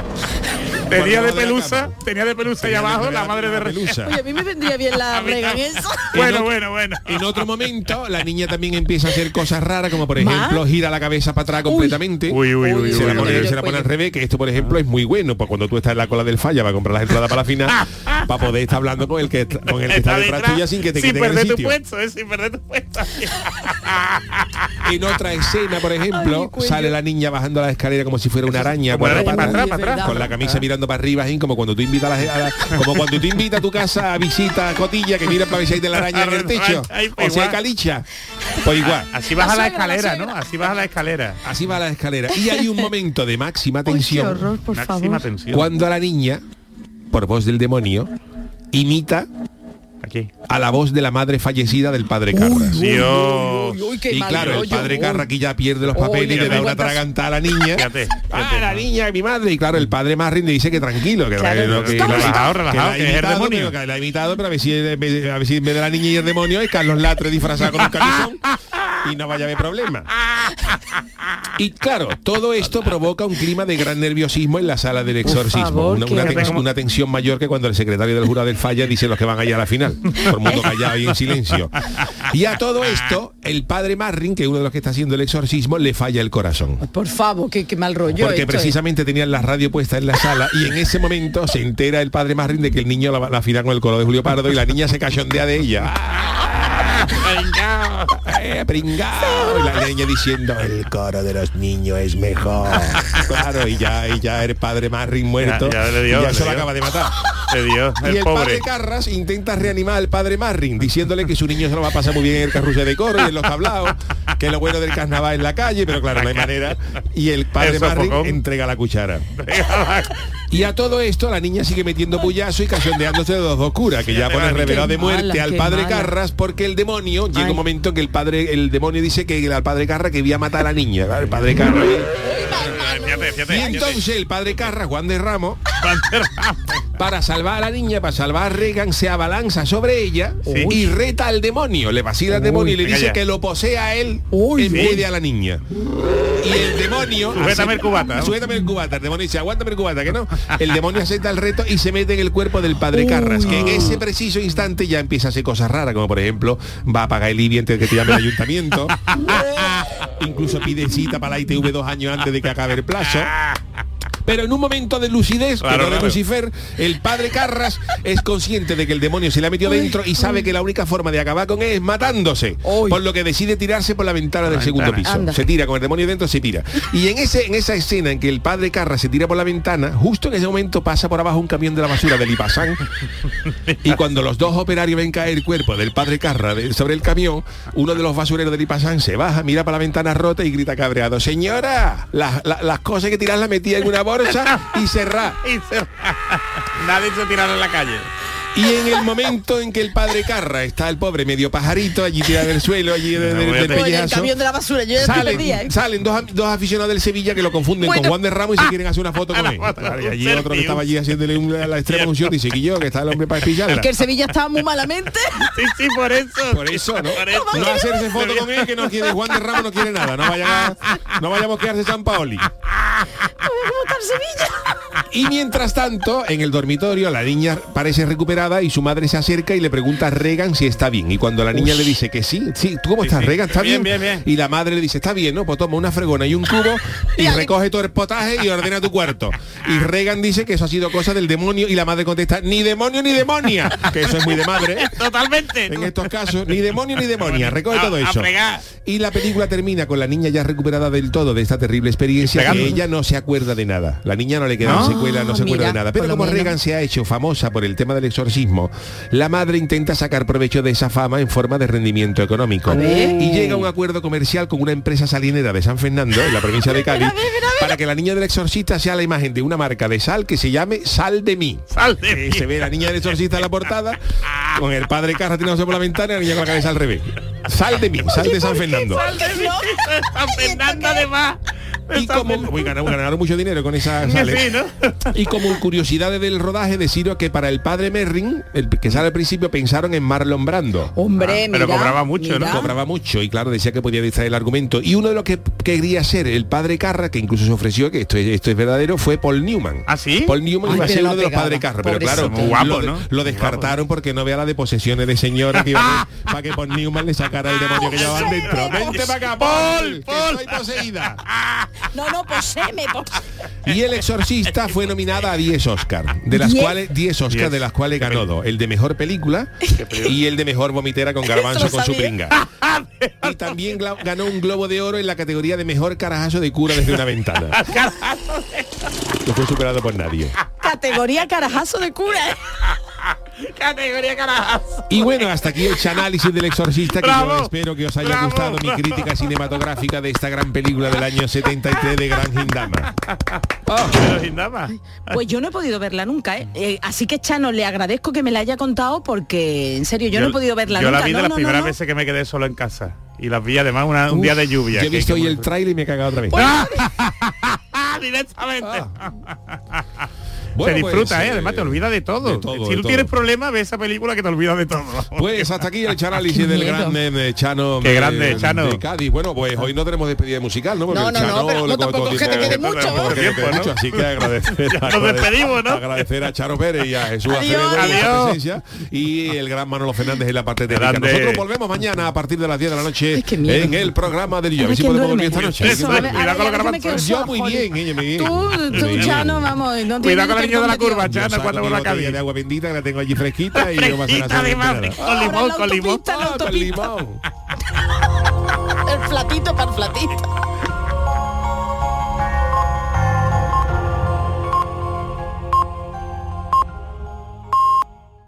Tenía de pelusa, tenía de pelusa ahí abajo, la madre de pelusa. Oye, a mí me vendría bien la A mí rega en también. eso. Bueno, bueno, bueno. En otro momento, la niña también empieza a hacer cosas raras, como por ¿Más? ejemplo, gira la cabeza para atrás completamente. Uy, uy, uy, se, uy, la uy, pone, uy. se la pone al revés, que esto, por ejemplo, es muy bueno, pues cuando tú estás en la cola del falla para comprar las entradas para la final, para poder estar hablando con el que, con el que está detrás tuya sin que te sin perder tu puesto, eh, sin perder tu puesto. En otra escena, por ejemplo, Ay, sale la niña bajando la escalera como si fuera una araña, Como cuatro araña, para patas, atrás, para atrás. con la camisa mirando para arriba, así como cuando tú invitas a la, a la- como cuando tú invitas a tu casa a visita a Cotilla que mira para ver si hay de la araña en el techo o si hay calicha. Pues igual. Así baja La escalera. ¿no? Así baja la escalera. Así va la escalera. Y hay un momento de máxima Uy, tensión horror, por Máxima favor. tensión. cuando a la niña, por voz del demonio, imita Aquí. a la voz de la madre fallecida del padre Carras. Dios. Uy, uy, qué y claro, el padre Uy. Carra aquí ya pierde los papeles y le da una tragantada a la niña. Fíjate, Ah, la niña, mi madre. Y claro, el padre Marrin le dice que tranquilo, que, Claro, no, que, estamos la- relajado, que relajado, la ha que es el demonio. pero que la ha imitado, pero a ver si, a ver si en vez de la niña y el demonio es Carlos Latre disfrazado con un camisón y no vaya a haber problema. Y claro, todo esto provoca un clima de gran nerviosismo en la sala del exorcismo. favor, una, tensión mayor que cuando el secretario del jurado del falla dice los que van allá a la final. Todo el mundo callado y en silencio. Y a todo esto, el padre Marrin, que es uno de los que está haciendo el exorcismo, le falla el corazón. Por favor, qué, qué mal rollo. Porque esto, ¿eh? precisamente tenían la radio puesta en la sala y en ese momento se entera el padre Marrin de que el niño la, va- la afina con el coro de Julio Pardo y la niña se cachondea de ella. Eh, pringao. Y la niña diciendo el coro de los niños es mejor. Claro, y ya, y ya el padre Marrin muerto. Ya- ya le dio, y ya le se lo acaba de matar. Le dio, Y el el pobre. padre Carras intenta reanimar al padre Marrin, diciéndole que su niño se lo va a pasar muy bien en el carrusel de coro y en los tablaos, que lo bueno del carnaval es la calle, pero claro, no hay manera. Y el padre Marrin entrega la cuchara. Y a todo esto la niña sigue metiendo puyazo y cachondeándose de los dos curas, que ya pone revelado de mala, muerte al padre mala. Carras porque el demonio, llega un momento en que el padre, el demonio dice que al padre Carras que había matar a la niña. El padre Carras. Y entonces el padre Carras, Juan de Ramos, Juan de Ramos. Para salvar a la niña, para salvar a Regan, se abalanza sobre ella Sí. y reta al demonio, le vacila al demonio y le dice que lo posea a él Uy, en vez de a la niña. Y el demonio... Sujétame el cubata. Sujétame el cubata. El demonio dice, aguántame el cubata, que no. El demonio acepta el reto y se mete en el cuerpo del padre Carras, que en ese preciso instante ya empieza a hacer cosas raras, como por ejemplo, va a pagar el IBI antes de que te llame el ayuntamiento. Incluso pide cita para la ITV dos años antes de que acabe el plazo. Pero en un momento de lucidez, Claro, de. Lucifer, el padre Carras es consciente de que el demonio se le ha metido dentro y sabe que la única forma de acabar con él es matándose. Uy. Por lo que decide tirarse por la ventana del segundo piso. Anda. Se tira con el demonio dentro, se tira. Y en ese en esa escena en que el padre Carras se tira por la ventana, justo en ese momento pasa por abajo un camión de la basura del Ipasán. y cuando los dos operarios ven caer el cuerpo del padre Carras de- sobre el camión, uno de los basureros del Ipasán se baja, mira para la ventana rota y grita cabreado, señora, las, las- las cosas que tiras las metía en una bolsa y cerrá. Y se- Nadie se tiraron en la calle. Y en el momento en que el padre Carra está el pobre medio pajarito allí tirado del suelo, allí de- No, del el camión la basura, yo ¿eh? salen dos, dos aficionados del Sevilla que lo confunden Bueno. con Juan de Ramos y se quieren hacer una foto con Una él. foto, y allí selfie, otro que estaba allí haciéndole un- la extrema unción dice que yo, que está el hombre para pillarla. Es que el Sevilla estaba muy malamente. Sí, sí, por eso. Por eso, ¿no? Por eso. No hacerse foto con él que no quiere Juan de Ramos no quiere nada. No vaya no vayamos a quedarse San Paoli. Y mientras tanto, en el dormitorio, la niña parece recuperada y su madre se acerca y le pregunta a Regan si está bien. Y cuando la niña le dice que sí, sí, ¿tú cómo estás, sí. Regan? ¿Está bien? Bien, bien, bien. Y la madre le dice, está bien, ¿no? Pues toma una fregona y un cubo y recoge todo el potaje y ordena tu cuarto. Y Regan dice que eso ha sido cosa del demonio y la madre contesta, ni demonio ni demonia. Que eso es muy de madre. ¿eh? Totalmente. En estos casos, ni demonio ni demonia, recoge A- todo eso. Y la película termina con la niña ya recuperada del todo de esta terrible experiencia, que ella no se acuerda de nada. La niña no le queda Ah, secuela, no se acuerda de nada. Pero como. Regan se ha hecho famosa por el tema del exorcismo, la madre intenta sacar provecho de esa fama en forma de rendimiento económico. Y llega a un acuerdo comercial con una empresa salinera de San Fernando, en la provincia de Cádiz, para que la niña del exorcista sea la imagen de una marca de sal que se llame Sal de mí. Sal de mí. se ve la niña del exorcista en la portada, con el padre Carra tirándose por la ventana y la niña con la cabeza al revés. Sal de mí, sal de San Fernando. Sal de mí. San Fernando además. Y como uy, ganaron, ganaron mucho dinero con esa sales. Sí, ¿no? Y como curiosidades del rodaje, deciros que para el padre Merrin, el que sale al principio, pensaron en Marlon Brando. Hombre, Ah, pero mira, cobraba mucho, ¿no? Cobraba mucho y claro, decía que podía distraer el argumento. Y uno de los que quería ser el padre Carra, que incluso se ofreció, que esto es, esto es verdadero, fue Paul Newman. ¿Ah, sí? Paul Newman Ay, iba a ser uno de los padres Carra, pero claro, pobrecito. Muy guapo, lo, de- ¿no? lo descartaron porque no vea la de posesiones de señora que iba a- para que Paul Newman le sacara el demonio que llevaban dentro. Vente para acá, Paul, Paul, que estoy poseída. No, no, poseme, poseme. Y El Exorcista fue nominada a 10 Oscar, de las ¿Diez? cuales 10 Oscar, Diez. de las cuales ganó dos, el de mejor película y el de mejor vomitera con garbanzo con su pringa. Y también ganó un globo de oro en la categoría de mejor carajazo de cura desde una ventana. No fue superado por nadie. Categoría carajazo de cura. Categoría carajazo. Y bueno, hasta aquí el análisis del exorcista, que Bravo, yo espero que os haya bravo, gustado mi crítica cinematográfica de esta gran película del año 73 de Gran Hindama. Pero sin nada. Pues yo no he podido verla nunca, ¿eh? Eh, así que Chano, le agradezco que me la haya contado porque, en serio, yo, no he podido verla Yo nunca. la vi de No, las no, primeras no. veces que me quedé solo en casa. Y las vi además una- un día de lluvia. Yo he visto hoy el trailer y me he cagado otra vez. ¡Ah! Directamente. Bueno, se disfruta, pues, ¿eh? Además te olvida de todo. de todo, si de tú todo. tienes problemas, ve esa película que te olvida de todo. Pues hasta aquí el análisis del gran eh, Chano. Qué de- grande, Chano. De Cádiz. Bueno, pues hoy no tenemos despedida musical, ¿no? Porque No, el no, no, Chano pero le no, tampoco contó que te tiempo. quede mucho, Tampoco ¿eh? que te quede mucho, así que agradecer. Nos despedimos, ¿no? Agradecer a Charo Pérez y a Jesús. Acevedo por la Adiós. presencia y el gran Manolo Fernández en la parte técnica. Grande. Nosotros volvemos mañana a partir de las 10 de la noche en el programa del Yo. A ver si podemos dormir esta noche. Yo muy bien. Tú. Chano, vamos, no el niño de la curva, Yo Chana, cuando la botella calle. de agua bendita que la tengo allí fresquita y a además, con limón, la con limón. Ah, con limón. El platito para el platito.